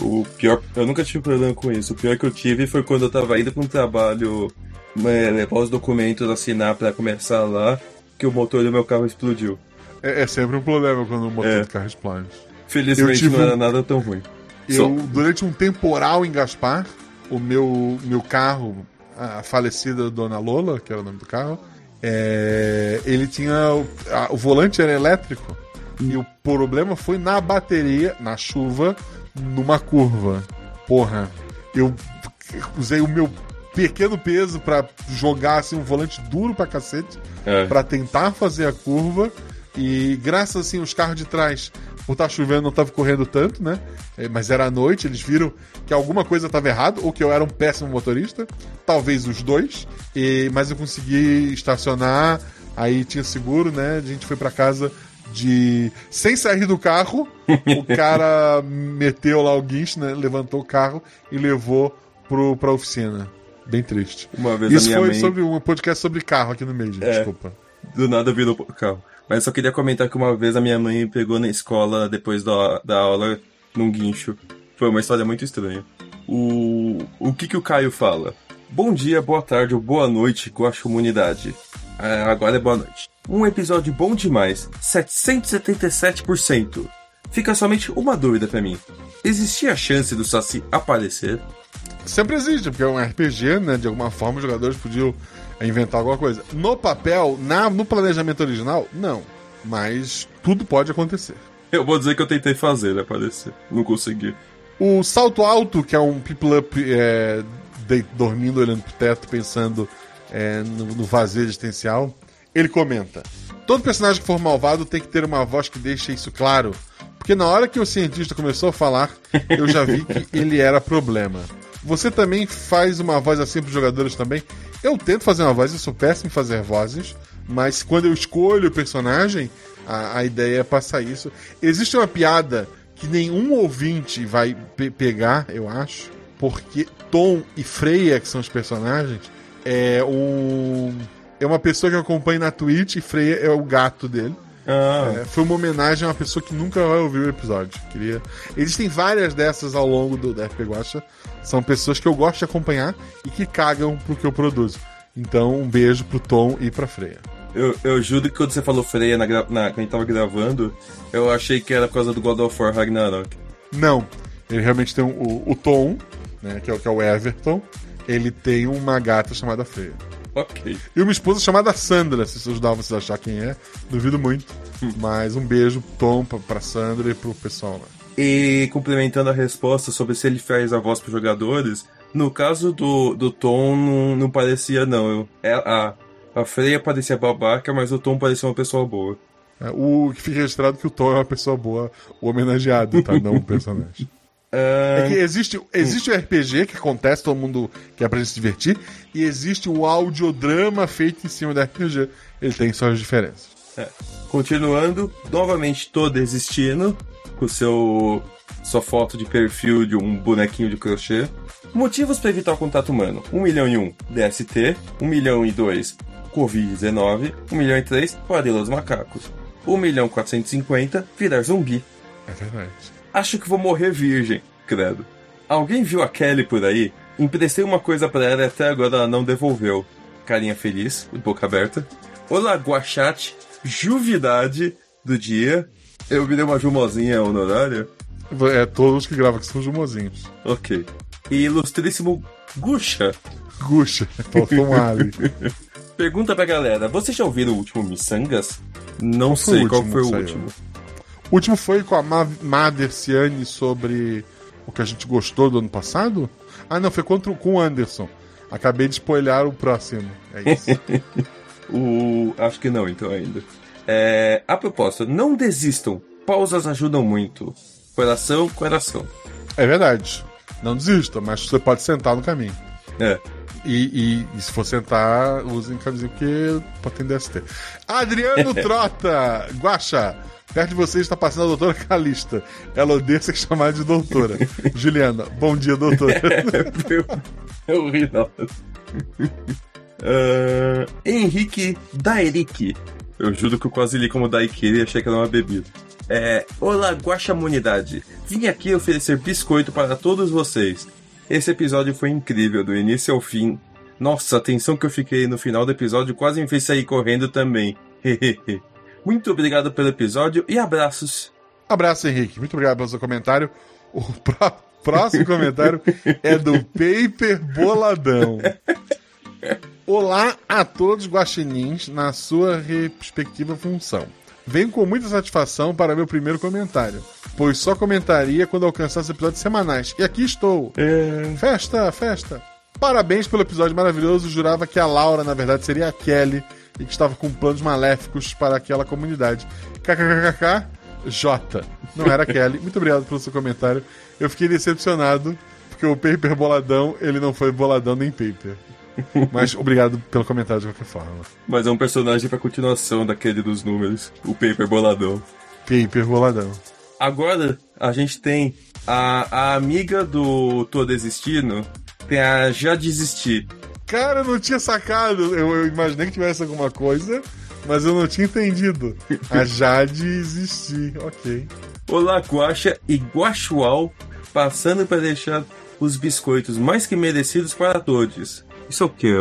O pior, eu nunca tive problema com isso. O pior que eu tive foi quando eu tava indo pra um trabalho, né, levar os documentos, assinar pra começar lá, que o motor do meu carro explodiu. É, é sempre um problema quando o motor É. do carro explode. Felizmente não era um- nada tão ruim. Eu, Só- durante um temporal em Gaspar, o meu, meu carro, a falecida Dona Lola, que era o nome do carro, é, ele tinha. O, a- o volante era elétrico. E o problema foi na bateria, na chuva, numa curva. Porra, eu usei o meu pequeno peso pra jogar assim, um volante duro pra cacete É. pra tentar fazer a curva e graças assim os carros de trás por estar chovendo não estavam correndo tanto, né? É, Mas era à noite, eles viram que alguma coisa estava errado ou que eu era um péssimo motorista, talvez os dois. E mas eu consegui estacionar, aí tinha seguro, né? A gente foi pra casa de sem sair do carro, o cara meteu lá o guincho, né? Levantou o carro e levou pro, pra oficina. Bem triste. Uma vez Isso a foi mãe sobre um podcast sobre carro aqui no meio, gente. É. Desculpa. do nada virou carro. Mas só queria comentar que uma vez a minha mãe pegou na escola depois da, da aula num guincho. Foi uma história muito estranha. O, o que que o Caio fala? Bom dia, boa tarde ou boa noite, comunidade. Ah, agora é boa noite. Um episódio bom demais, 777%. Fica somente uma dúvida pra mim. Existia a chance do Saci aparecer? Sempre existe, porque é um RPG, né? De alguma forma os jogadores podiam inventar alguma coisa. No papel, na, no planejamento original, não. Mas tudo pode acontecer. Eu vou dizer que eu tentei fazer ele aparecer. Não consegui. O Salto Alto, que é um people up é, de- dormindo, olhando pro teto, pensando é, no, no vazio existencial, ele comenta: Todo personagem que for malvado tem que ter uma voz que deixe isso claro. Porque na hora que o cientista começou a falar, eu já vi que ele era problema. Você também faz uma voz assim pros jogadores também? Eu tento fazer uma voz, eu sou péssimo em fazer vozes, mas quando eu escolho o personagem, a, a ideia é passar isso. Existe uma piada que nenhum ouvinte vai pe- pegar, eu acho, porque Tom e Freya, que são os personagens, é um é uma pessoa que eu acompanho na Twitch e Freya é o gato dele. Ah, É, foi uma homenagem a uma pessoa que nunca vai ouvir o episódio. Queria... Existem várias dessas ao longo do DFP Guacha. São pessoas que eu gosto de acompanhar e que cagam pro que eu produzo. Então, um beijo pro Tom e pra Freya. eu, eu juro que quando você falou Freya na, na, quando a gente tava gravando, eu achei que era por causa do God of War Ragnarok. Não, ele realmente tem um- o, o Tom, né, que é, o- que é o Everton. Ele tem uma gata chamada Freya. Ok. E uma esposa chamada Sandra, se isso ajudar vocês a achar quem é, duvido muito. Mas um beijo, Tom, pra, pra Sandra e pro pessoal lá. E complementando a resposta sobre se ele faz a voz pros jogadores, no caso do, do Tom, não, não parecia, não. Eu, é, a, a Freya parecia babaca, mas o Tom parecia uma pessoa boa. É, o que fica registrado que o Tom é uma pessoa boa, o homenageado, tá? Não o personagem. Ah, É que existe, existe o RPG que acontece, todo mundo quer pra gente se divertir, e existe o audiodrama feito em cima do RPG. Ele tem suas diferenças. É. Continuando, novamente tô desistindo com seu sua foto de perfil de um bonequinho de crochê. Motivos para evitar o contato humano: 1 milhão e 1 DST, 1 milhão e 2 Covid-19, 1 milhão e 3 varíola dos macacos, 1 milhão e 450 virar zumbi. É verdade. Acho que vou morrer virgem, credo. Alguém viu a Kelly por aí? Emprestei uma coisa pra ela e até agora ela não devolveu. Carinha feliz, boca aberta. Olá, Guachate, juvidade do dia. Eu me dei uma jumozinha honorária. É todos que gravam que são jumozinhos. Ok. E ilustríssimo Guxa. Guxa, faltou um ali. Pergunta pra galera, vocês já ouviram o último Missangas? Não sei qual foi o último. O último foi com a Ma Maderciane sobre o que a gente gostou do ano passado? Ah, não, foi contra, o- com o Anderson. Acabei de spoiler o próximo. É isso. O... Acho que não, então, ainda. É... A propósito, não desistam. Pausas ajudam muito. Coração, coração. é verdade. Não desista, mas você pode sentar no caminho. É. E, e- e se for sentar, usem camisinha porque pode ter DST. Adriano Trota, Guaxa, perto de você está passando a doutora Calista. Ela odeia ser chamada de doutora. Juliana, bom dia, doutora. eu, eu ri, não. Ah, Henrique Daeric. Eu juro que eu quase li como Daiquiri e achei que era uma bebida. É, Olá, Guaxamunidade. Vim aqui oferecer biscoito para todos vocês. Esse episódio foi incrível, do início ao fim. Nossa, a tensão que eu fiquei no final do episódio quase me fez sair correndo também. Muito obrigado pelo episódio e abraços. Abraço, Henrique. Muito obrigado pelo seu comentário. O pró- próximo comentário é do Paper Boladão. Olá a todos guaxinins na sua respectiva função. Venho com muita satisfação para meu primeiro comentário, pois só comentaria quando alcançasse episódios semanais. E aqui estou. Festa, festa. Parabéns pelo episódio maravilhoso. Jurava que a Laura, na verdade, seria a Kelly e que estava com planos maléficos para aquela comunidade. KKKK, J. Não era a Kelly. Muito obrigado pelo seu comentário. Eu fiquei decepcionado porque o Paper Boladão, ele não foi boladão nem Paper. Mas obrigado pelo comentário de qualquer forma. Mas é um personagem pra continuação daquele dos números, o Paper Boladão. Paper Boladão. Agora a gente tem a, a amiga do Tô Desistindo, tem a Já Desisti. Cara, eu não tinha sacado. Eu, eu imaginei que tivesse alguma coisa, mas eu não tinha entendido. A Jade existir. Ok. Olá, Guaxa e Guaxual, passando para deixar os biscoitos mais que merecidos para todos. Isso é o quê?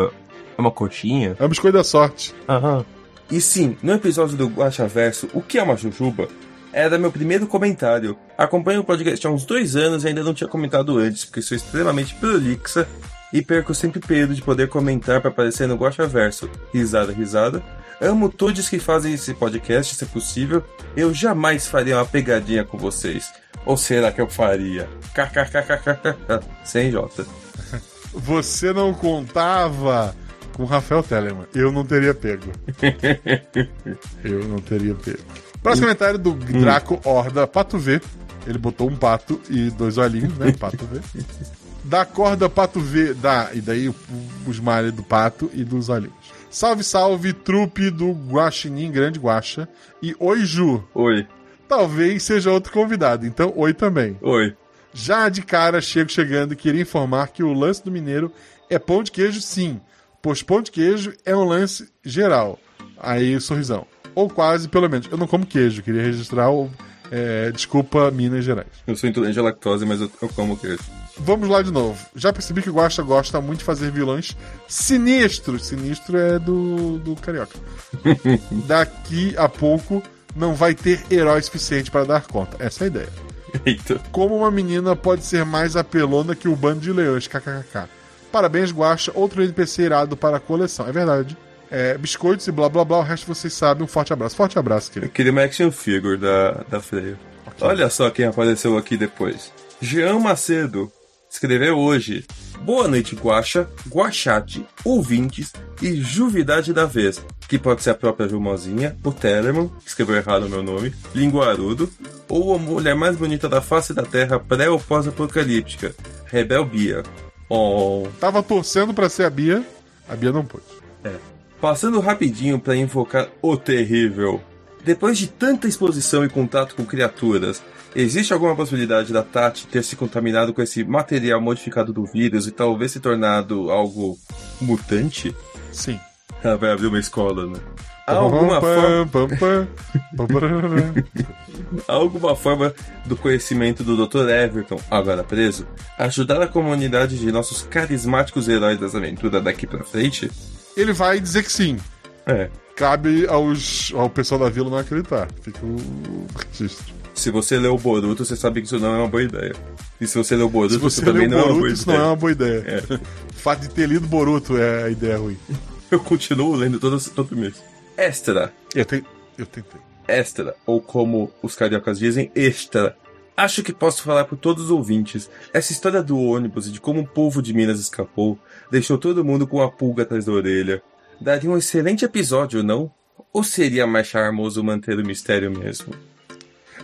É uma coxinha? É o biscoito da sorte. Aham. E sim, no episódio do Guaxa Verso, O que é uma Jujuba? Era meu primeiro comentário. Acompanho o podcast há uns dois anos e ainda não tinha comentado antes, porque sou extremamente prolixa e perco sempre peso de poder comentar para aparecer no Guaxa Verso. Risada, risada. Amo todos que fazem esse podcast, se possível. Eu jamais faria uma pegadinha com vocês. Ou será que eu faria? KKKKKK. Sem J. Você não contava com Rafael Telemann. Eu não teria pego. Eu não teria pego. Próximo comentário do Draco Horda Pato V. Ele botou um pato e dois olhinhos, né? Pato V. Da corda Pato V. Da, e daí o, o smile do pato e dos olhinhos. Salve, salve, trupe do Guaxinim Grande Guaxa. E oi, Ju. Oi. Talvez seja outro convidado, então oi também. Oi. Já de cara, chego chegando e queria informar que o lance do mineiro é pão de queijo, sim. Pois pão de queijo é um lance geral. Aí, sorrisão. Ou quase, pelo menos. Eu não como queijo, queria registrar o. é, desculpa, Minas Gerais. Eu sou intolerante à lactose, mas eu, eu como queijo. Vamos lá de novo. Já percebi que o Guaxa gosta muito de fazer vilões sinistros. Sinistro é do, do Carioca. Daqui a pouco não vai ter herói suficiente para dar conta. Essa é a ideia. Eita. Como uma menina pode ser mais apelona que o bando de leões, kkkk. Parabéns, Guaxa. Outro NPC irado para a coleção. É verdade. É, biscoitos e blá blá blá, o resto vocês sabem. Um forte abraço. Forte abraço, Eu querido. queria uma action figure da, da Freya. Olha só quem apareceu aqui depois. Jean Macedo escreveu hoje. Boa noite, Guaxa, Guaxate, ouvintes e Juvidade da Vez, que pode ser a própria Jumozinha, o Telemann, que escreveu errado o meu nome, Linguarudo, ou a mulher mais bonita da face da Terra pré ou pós-apocalíptica, Rebel Bia. Oh. Tava torcendo para ser a Bia. A Bia não pôde. É. Passando rapidinho para invocar o terrível. Depois de tanta exposição e contato com criaturas, existe alguma possibilidade da Tati ter se contaminado com esse material modificado do vírus e talvez se tornado algo mutante? Sim. Ela vai abrir uma escola, né? Alguma forma, alguma forma do conhecimento do Dr. Everton, agora preso, ajudar a comunidade de nossos carismáticos heróis das aventuras daqui pra frente? Ele vai dizer que sim. É. Cabe aos, ao pessoal da vila não acreditar. Fica o registro. Se você leu o Boruto, você sabe que isso não é uma boa ideia. E se você leu o Boruto, Se isso você também leu não é uma Boruto, boa isso ideia. não é uma boa ideia. É. O fato de ter lido Boruto é a ideia ruim. Eu continuo lendo todo, todo mês. Extra. Eu, te, eu tentei. Extra. Ou como os cariocas dizem, extra. Acho que posso falar por todos os ouvintes. Essa história do ônibus e de como o povo de Minas escapou deixou todo mundo com a pulga atrás da orelha. Daria um excelente episódio, não? Ou seria mais charmoso manter o mistério mesmo?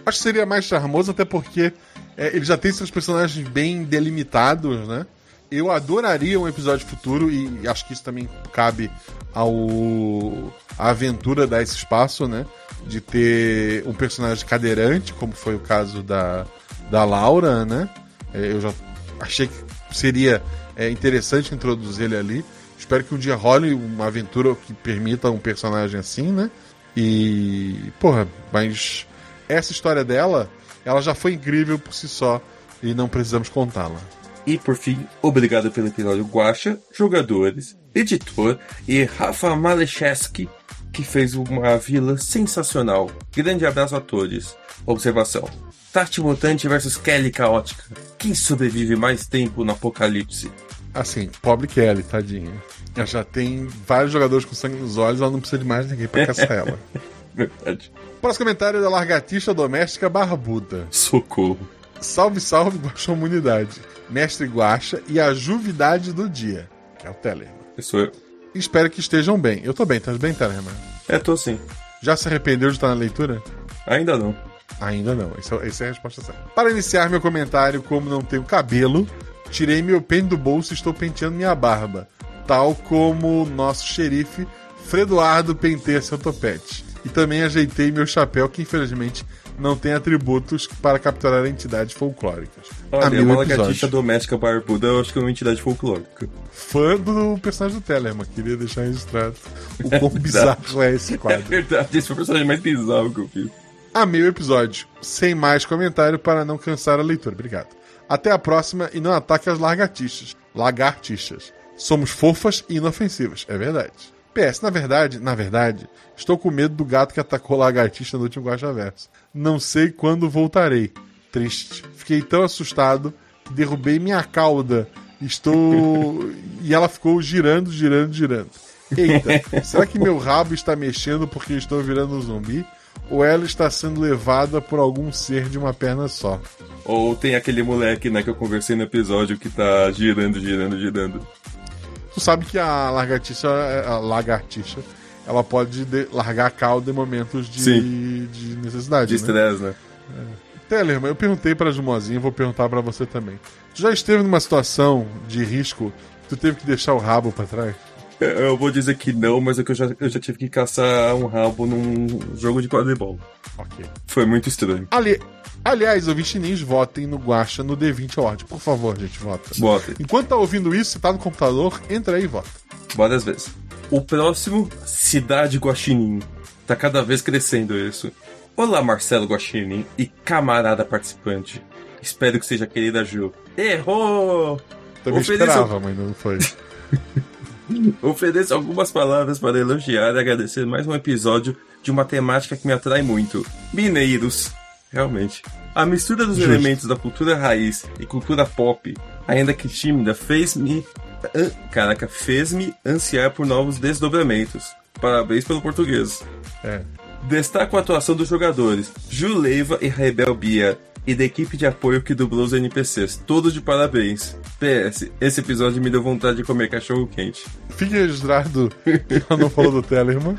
Acho que seria mais charmoso, até porque é, ele já tem seus personagens bem delimitados, né? Eu adoraria um episódio futuro, e acho que isso também cabe ao aventura dar esse espaço, né? De ter um personagem cadeirante, como foi o caso da, da Laura, né? É, eu já achei que seria é, interessante introduzir ele ali. Espero que um dia role uma aventura que permita um personagem assim, né? E. Porra, mas essa história dela, ela já foi incrível por si só e não precisamos contá-la. E por fim, obrigado pelo episódio Guacha, jogadores, editor e Rafa Malecheski, que fez uma vila sensacional. Grande abraço a todos. Observação. Tati Mutante versus Kelly Caótica. Quem sobrevive mais tempo no apocalipse? Assim, pobre Kelly, tadinha. Ela já tem vários jogadores com sangue nos olhos, ela não precisa de mais ninguém pra caçar ela. Verdade. Próximo comentário é da Largatixa Doméstica Barbuda. Socorro. Salve, salve, Guaxa Humanidade. Mestre Guaxa e a Juvidade do Dia, que é o Telemann. Eu sou eu. Espero que estejam bem. Eu tô bem, tá bem, Telemann? É, tô sim. Já se arrependeu de estar na leitura? Ainda não. Ainda não, essa, essa é a resposta certa. Para iniciar meu comentário, como não tenho cabelo, tirei meu pente do bolso e estou penteando minha barba. Tal como nosso xerife Fredoardo penteia seu topete. E também ajeitei meu chapéu, que infelizmente não tem atributos para capturar entidades folclóricas. Olha, uma lagartixa doméstica barbuda, eu acho que é uma entidade folclórica. Fã do personagem do Telemann, queria deixar registrado o quão bizarro é esse É quadro. verdade, esse foi o personagem mais bizarro que eu fiz. Amei o episódio. Sem mais comentário para não cansar a leitura. Obrigado. Até a próxima e não ataque as largatixas. Lagartixas. Somos fofas e inofensivas. É verdade. PS, na verdade, na verdade, estou com medo do gato que atacou a lagartixa no último Guaxa Verso. Não sei quando voltarei. Triste. Fiquei tão assustado que derrubei minha cauda. Estou. e ela ficou girando, girando, girando. Eita, será que meu rabo está mexendo porque estou virando um zumbi? Ou ela está sendo levada por algum ser de uma perna só? Ou tem aquele moleque, né, que eu conversei no episódio que tá girando, girando, girando. Tu sabe que a lagartixa, a lagartixa, ela pode de- largar a cauda em momentos de, de necessidade. De né? estresse, né? Tellerman, eu perguntei pra Jumozinha, vou perguntar pra você também. Tu já esteve numa situação de risco que tu teve que deixar o rabo pra trás? Eu- Eu vou dizer que não, mas é que eu já, eu já tive que caçar um rabo num jogo de quadribol. Ok. Foi muito estranho. Ali, aliás, ouvintes chininhos, votem no Guacha no D20 Award. Por favor, gente, vota. Bota. Enquanto tá ouvindo isso, você tá no computador, entra aí e vota. Várias vezes. O próximo, Cidade Guaxinim. Tá cada vez crescendo isso. Olá, Marcelo Guaxinim e camarada participante. Espero que seja querida Ju. Errou! Também Ofereço- esperava, mas não foi. Ofereço algumas palavras para elogiar e agradecer mais um episódio de uma temática que me atrai muito: mineiros. Realmente. A mistura dos Justo. elementos da cultura raiz e cultura pop, ainda que tímida, fez-me. Caraca, fez-me ansiar por novos desdobramentos. Parabéns pelo português. É. Destaco a atuação dos jogadores, Ju Leiva e Rebel Bia, e da equipe de apoio que dublou os NPCs. Todos de parabéns. PS, esse episódio me deu vontade de comer cachorro quente. Fique registrado que ela não falou do Tellerman.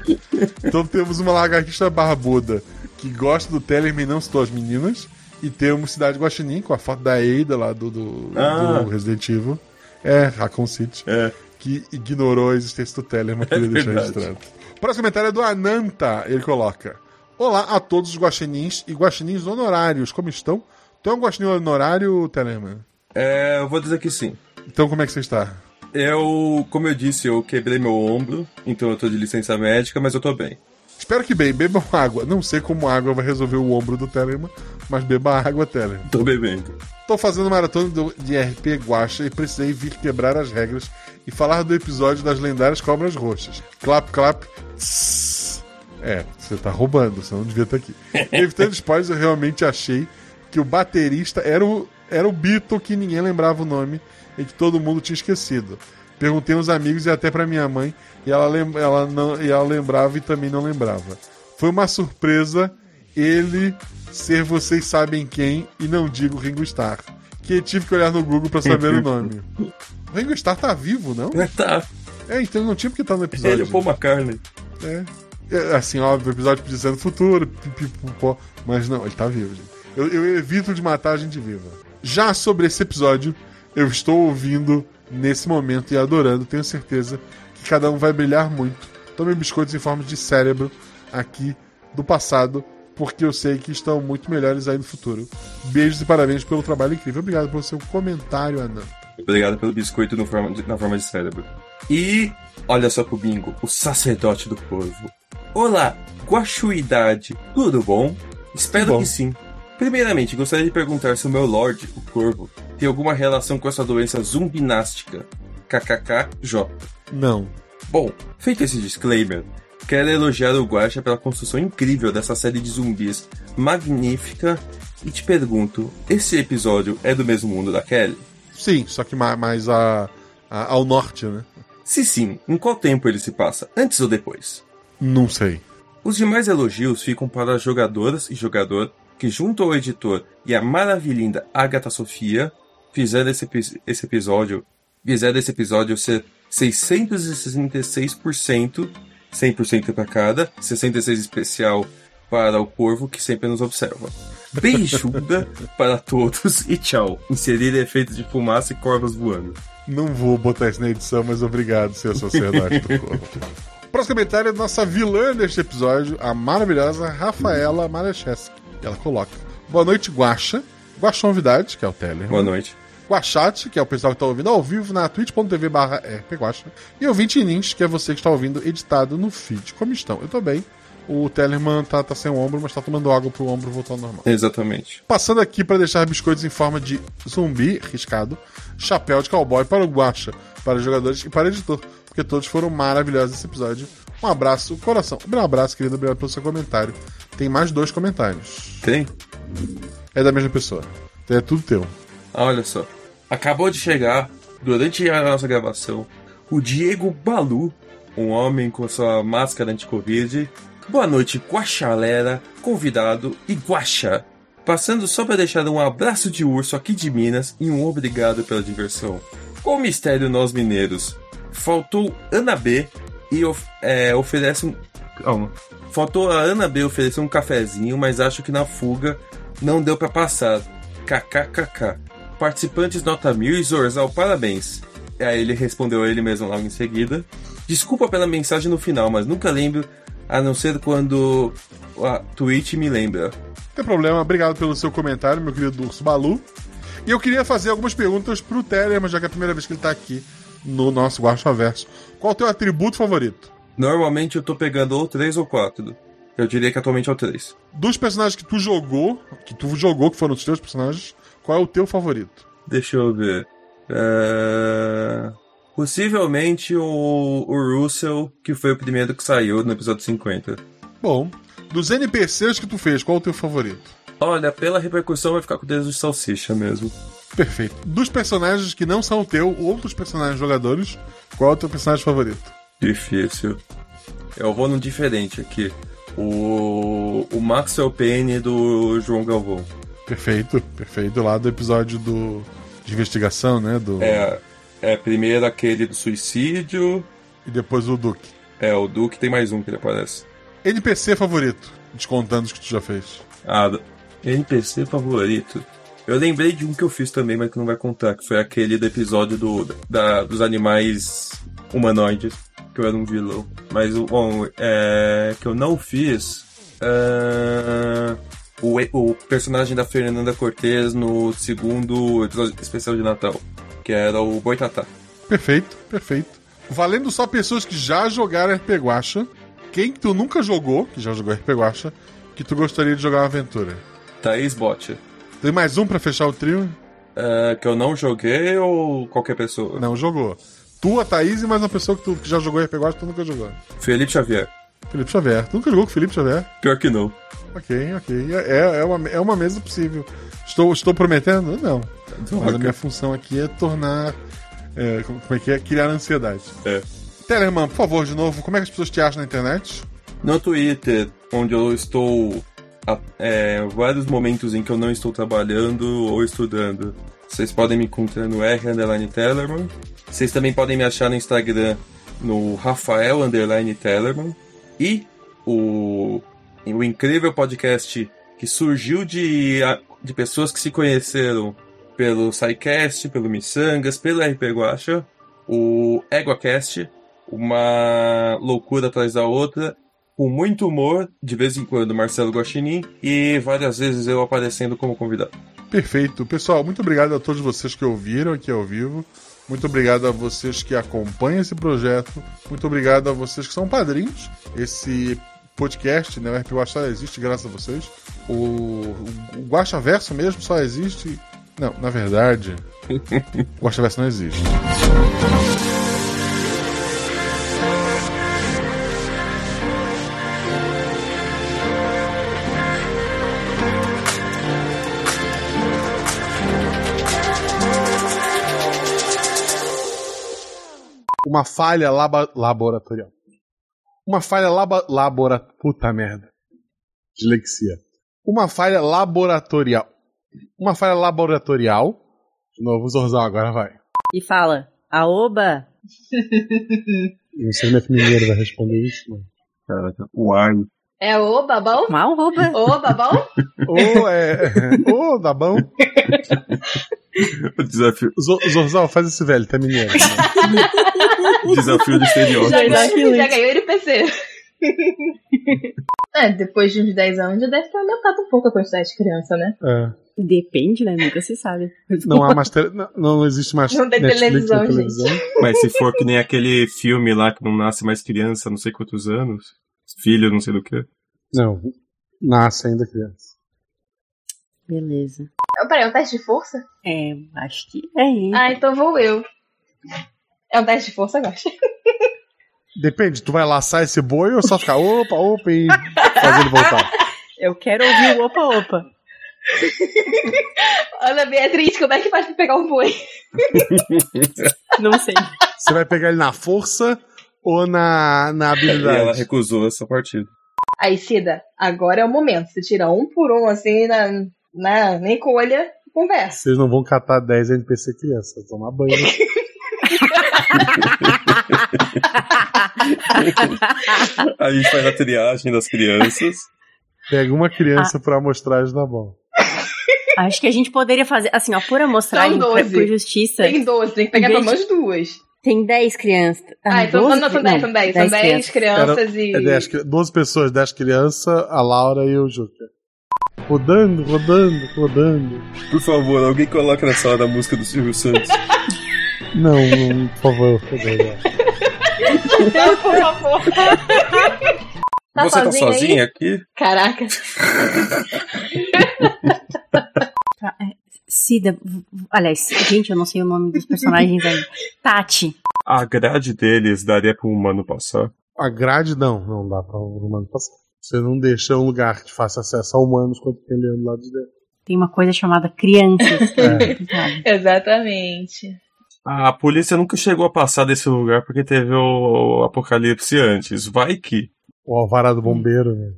Então temos uma lagartixa barbuda que gosta do Tellerman e não citou as meninas. E temos Cidade Guaxinim com a foto da Ada lá do, do, Ah. do Resident Evil. É, Raccoon City. É. Que ignorou a existência do Tellerman, queria deixar verdade. registrado. O próximo comentário é do Ananta. Ele coloca: Olá a todos os guaxinins e guaxinins honorários. Como estão? Tu é um guaxinim honorário, Tellerman? É, eu vou dizer que sim. Então como é que você está? Eu, como eu disse, eu quebrei meu ombro, então eu tô de licença médica, mas eu tô bem. Espero que bem, bebam água. Não sei como água vai resolver o ombro do Telemann, mas beba água, Telemann. Tô bebendo. Tô fazendo maratona do- de RP Guacha e precisei vir quebrar as regras e falar do episódio das lendárias cobras roxas. Clap, clap. tss. É, você tá roubando, você não devia estar aqui. Evitando spoilers, eu realmente achei que o baterista era o, era o Beatle que ninguém lembrava o nome e que todo mundo tinha esquecido. Perguntei aos amigos e até pra minha mãe, e ela, lem- ela não, e ela lembrava e também não lembrava. Foi uma surpresa ele ser vocês sabem quem e não digo Ringo Starr. Que tive que olhar no Google pra saber o nome. O Ringo Starr tá vivo, não? Tá. É, então não tinha porque tá no episódio. Ele é o Paul McCartney. É. É, Assim, óbvio, o episódio podia ser no futuro, pipipopó, mas não, ele tá vivo, gente. Eu, eu evito de matar a gente viva. Já sobre esse episódio, eu estou ouvindo nesse momento e adorando, tenho certeza que cada um vai brilhar muito. Tomem biscoitos em forma de cérebro aqui do passado, porque eu sei que estão muito melhores aí no futuro. Beijos e parabéns pelo trabalho incrível. Obrigado pelo seu comentário, Ana. Obrigado pelo biscoito no forma de- na forma de cérebro. E olha só pro bingo, o sacerdote do corvo. Olá, guaxuidade, tudo bom? Espero Tudo bom. que sim. Primeiramente, gostaria de perguntar se o meu Lorde, o corvo, tem alguma relação com essa doença zumbinástica. KKKJ. Não. Bom, feito esse disclaimer, quero elogiar o Guaxa pela construção incrível dessa série de zumbis magnífica e te pergunto, esse episódio é do mesmo mundo da Kelly? Sim, só que ma- mais a, a- ao norte, né? Se sim, em qual tempo ele se passa? Antes ou depois? Não sei. Os demais elogios ficam para as jogadoras e jogador que, junto ao editor e a maravilhinda Agatha Sofia, fizeram esse, epi- esse episódio fizeram esse episódio ser 666%, 100% para cada, 66 especial para o corvo que sempre nos observa. Beijuda para todos e tchau. Inserir efeitos de fumaça e corvos voando. Não vou botar isso na edição, mas obrigado, ser a sociedade do corpo. Próximo comentário é nossa vilã deste episódio, a maravilhosa Rafaela Maracheski. Ela coloca: Boa noite, Guaxa. Guaxa Novidade, que é o Teller. Boa noite. Guachate, que é o pessoal que está ouvindo ao vivo na twitch.tv barra rpguacha. E ouvinte Nins, que é você que está ouvindo editado no feed. Como estão? Eu tô bem. O Tellerman tá, tá sem o ombro, mas tá tomando água pro ombro voltar ao normal. Exatamente. Passando aqui para deixar biscoitos em forma de zumbi riscado, chapéu de cowboy para o Guacha, para os jogadores e para o editor, porque todos foram maravilhosos nesse episódio. Um abraço, coração. Um abraço, querido, obrigado pelo seu comentário. Tem mais dois comentários. Tem? É da mesma pessoa. É tudo teu. Ah, Olha só. Acabou de chegar, durante a nossa gravação, o Diego Balu, um homem com sua máscara anti-Covid. Boa noite, Guaxalera, convidado e Guaxa. Passando só para deixar um abraço de urso aqui de Minas e um obrigado pela diversão. Qual mistério nós mineiros? Faltou Ana B e of- é, oferece um. Calma. Faltou a Ana B oferecer um cafezinho, mas acho que na fuga não deu para passar. KKKK. Participantes nota mil e Zorzal, parabéns. E aí ele respondeu a ele mesmo logo em seguida. Desculpa pela mensagem no final, mas nunca lembro, a não ser quando a Twitch me lembra. Não tem problema, obrigado pelo seu comentário, meu querido Urso Balu. E eu queria fazer algumas perguntas pro Telemann, já que é a primeira vez que ele tá aqui no nosso Guacha Verso. Qual o teu atributo favorito? Normalmente eu tô pegando ou três ou quatro. Eu diria que atualmente é o 3. Dos personagens que tu jogou, que tu jogou, que foram os teus personagens, qual é o teu favorito? Deixa eu ver. É... Possivelmente o, o Russell, que foi o primeiro que saiu no episódio 50. Bom, dos NPCs que tu fez, qual é o teu favorito? Olha, pela repercussão vai ficar com o dedo de salsicha mesmo. Perfeito. Dos personagens que não são o teu, outros personagens jogadores, qual é o teu personagem favorito? Difícil. Eu vou no diferente aqui. O, o Maxwell Payne do João Galvão. Perfeito, perfeito. Lá do episódio do, de investigação, né? Do, É, é primeiro aquele do suicídio. E depois o Duke. É, o Duke tem mais um que ele aparece. NPC favorito, descontando os que tu já fez. Ah, NPC favorito. Eu lembrei de um que eu fiz também, mas que não vai contar, que foi aquele do episódio do, da, dos animais humanoides, que eu era um vilão. Mas o bom, é, que eu não fiz. é, o, o personagem da Fernanda Cortez no segundo episódio especial de Natal, que era o Boitatá. Perfeito, perfeito. Valendo só pessoas que já jogaram RP Guacha, quem que tu nunca jogou, que já jogou RP Guacha, que tu gostaria de jogar uma aventura? Thaís Bot. Tem mais um pra fechar o trio? É, que eu não joguei ou qualquer pessoa? Não, jogou. Tu, a Thaís e mais uma pessoa que, tu, que já jogou RP Guacha, tu nunca jogou. Felipe Xavier. Felipe Xavier. Tu nunca jogou com o Felipe Xavier? Pior que não. Ok, ok. É, é, uma, é uma mesa possível. Estou, estou prometendo? Não. Mas a minha função aqui é tornar. é, como é que é? Criar ansiedade. É. Por favor, de novo, como é que as pessoas te acham na internet? No Twitter, onde eu estou é, vários momentos em que eu não estou trabalhando ou estudando. Vocês podem me encontrar no R underline Tellerman. Vocês também podem me achar no Instagram no Rafael underline Tellerman. E o, o incrível podcast que surgiu de, de pessoas que se conheceram pelo SciCast, pelo Missangas, pelo RP Guacha, o EguaCast, uma loucura atrás da outra, com muito humor, de vez em quando Marcelo Guaxinim, e várias vezes eu aparecendo como convidado. Perfeito. Pessoal, muito obrigado a todos vocês que ouviram aqui ao vivo. Muito obrigado a vocês que acompanham esse projeto. Muito obrigado a vocês que são padrinhos. Esse podcast, né, o RP Guacha só existe graças a vocês. O, o, o Guacha Verso mesmo só existe... Não, na verdade, o Guacha Verso não existe. Uma falha laba- laboratorial. Uma falha laba, labora... Puta merda. Dislexia. Uma falha laboratorial. Uma falha laboratorial. De novo, Zorzal, agora vai. E fala, aoba, Não sei se minha mineira vai responder isso, mas. Caraca, uai. É o babão? mal rouba. Ô, babão? Ô, é. Ô, dá bom. O desafio, Zo- Zorzal, faz esse velho, tá mineiro. desafio do estereótipo. Já, ganhou, já ganhou NPC. é, depois de uns 10 anos já deve ter aumentado um pouco a quantidade de criança, né? É. Depende, né? Nunca se sabe. Não há mais. Tele... Não, não existe mais. Não tem Netflix na televisão, Mas se for que nem aquele filme lá que não nasce mais criança, não sei quantos anos, filho, não sei do que. Não, nasce ainda criança. Beleza. Peraí, é um teste de força? É, acho que é, hein? Ah, então vou eu. É um teste de força, eu acho. Depende, tu vai laçar esse boi ou só ficar opa, opa e fazer ele voltar? Eu quero ouvir o opa opa. Ana Beatriz, como é que faz pra pegar um boi? Não sei. Você vai pegar ele na força ou na, na E ela habilidade? recusou essa partida. Aí, Cida, agora é o momento. Você tira um por um, assim, na, na, na encolha e conversa. Vocês não vão catar 10 NPC criança, tomar banho. A gente faz a triagem das crianças. Pega uma criança pra amostragem na mão. Acho que a gente poderia fazer, assim, ó, por amostragem, São pra, 12. por justiça. Tem 12, tem que pegar pelo menos duas. Tem 10 crianças. Ah, então 12? não, são 10, são 10. São 10 crianças e. É 10, cri- 12 pessoas, 10 crianças, a Laura e o Juca. Rodando, rodando, rodando. Por favor, alguém coloca nessa hora a música do Silvio Santos. Não, não, por favor, por favor. Por favor. Tá Você tá sozinho aí? sozinha aqui? Caraca. Tá, é, Cida, aliás, gente, eu não sei o nome dos personagens ainda. Tati. A grade deles daria para um humano passar. A grade não, não dá pra um humano passar. Você não deixa um lugar que faça acesso a humanos quando tem leão do lado de dentro. Tem uma coisa chamada crianças. é É. Exatamente. A polícia nunca chegou a passar desse lugar porque teve o apocalipse antes. Vai que. O alvará do bombeiro, né?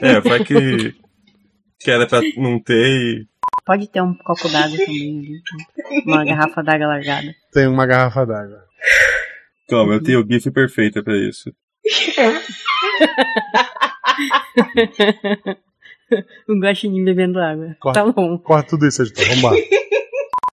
É, vai que. que era pra não ter e. Pode ter um copo d'água também ali. Uma garrafa d'água largada. Tem uma garrafa d'água. Calma, eu tenho o GIF perfeito pra isso. um guaxinim bebendo água. Corta, Tá bom. corta tudo isso, editor. Vamos lá.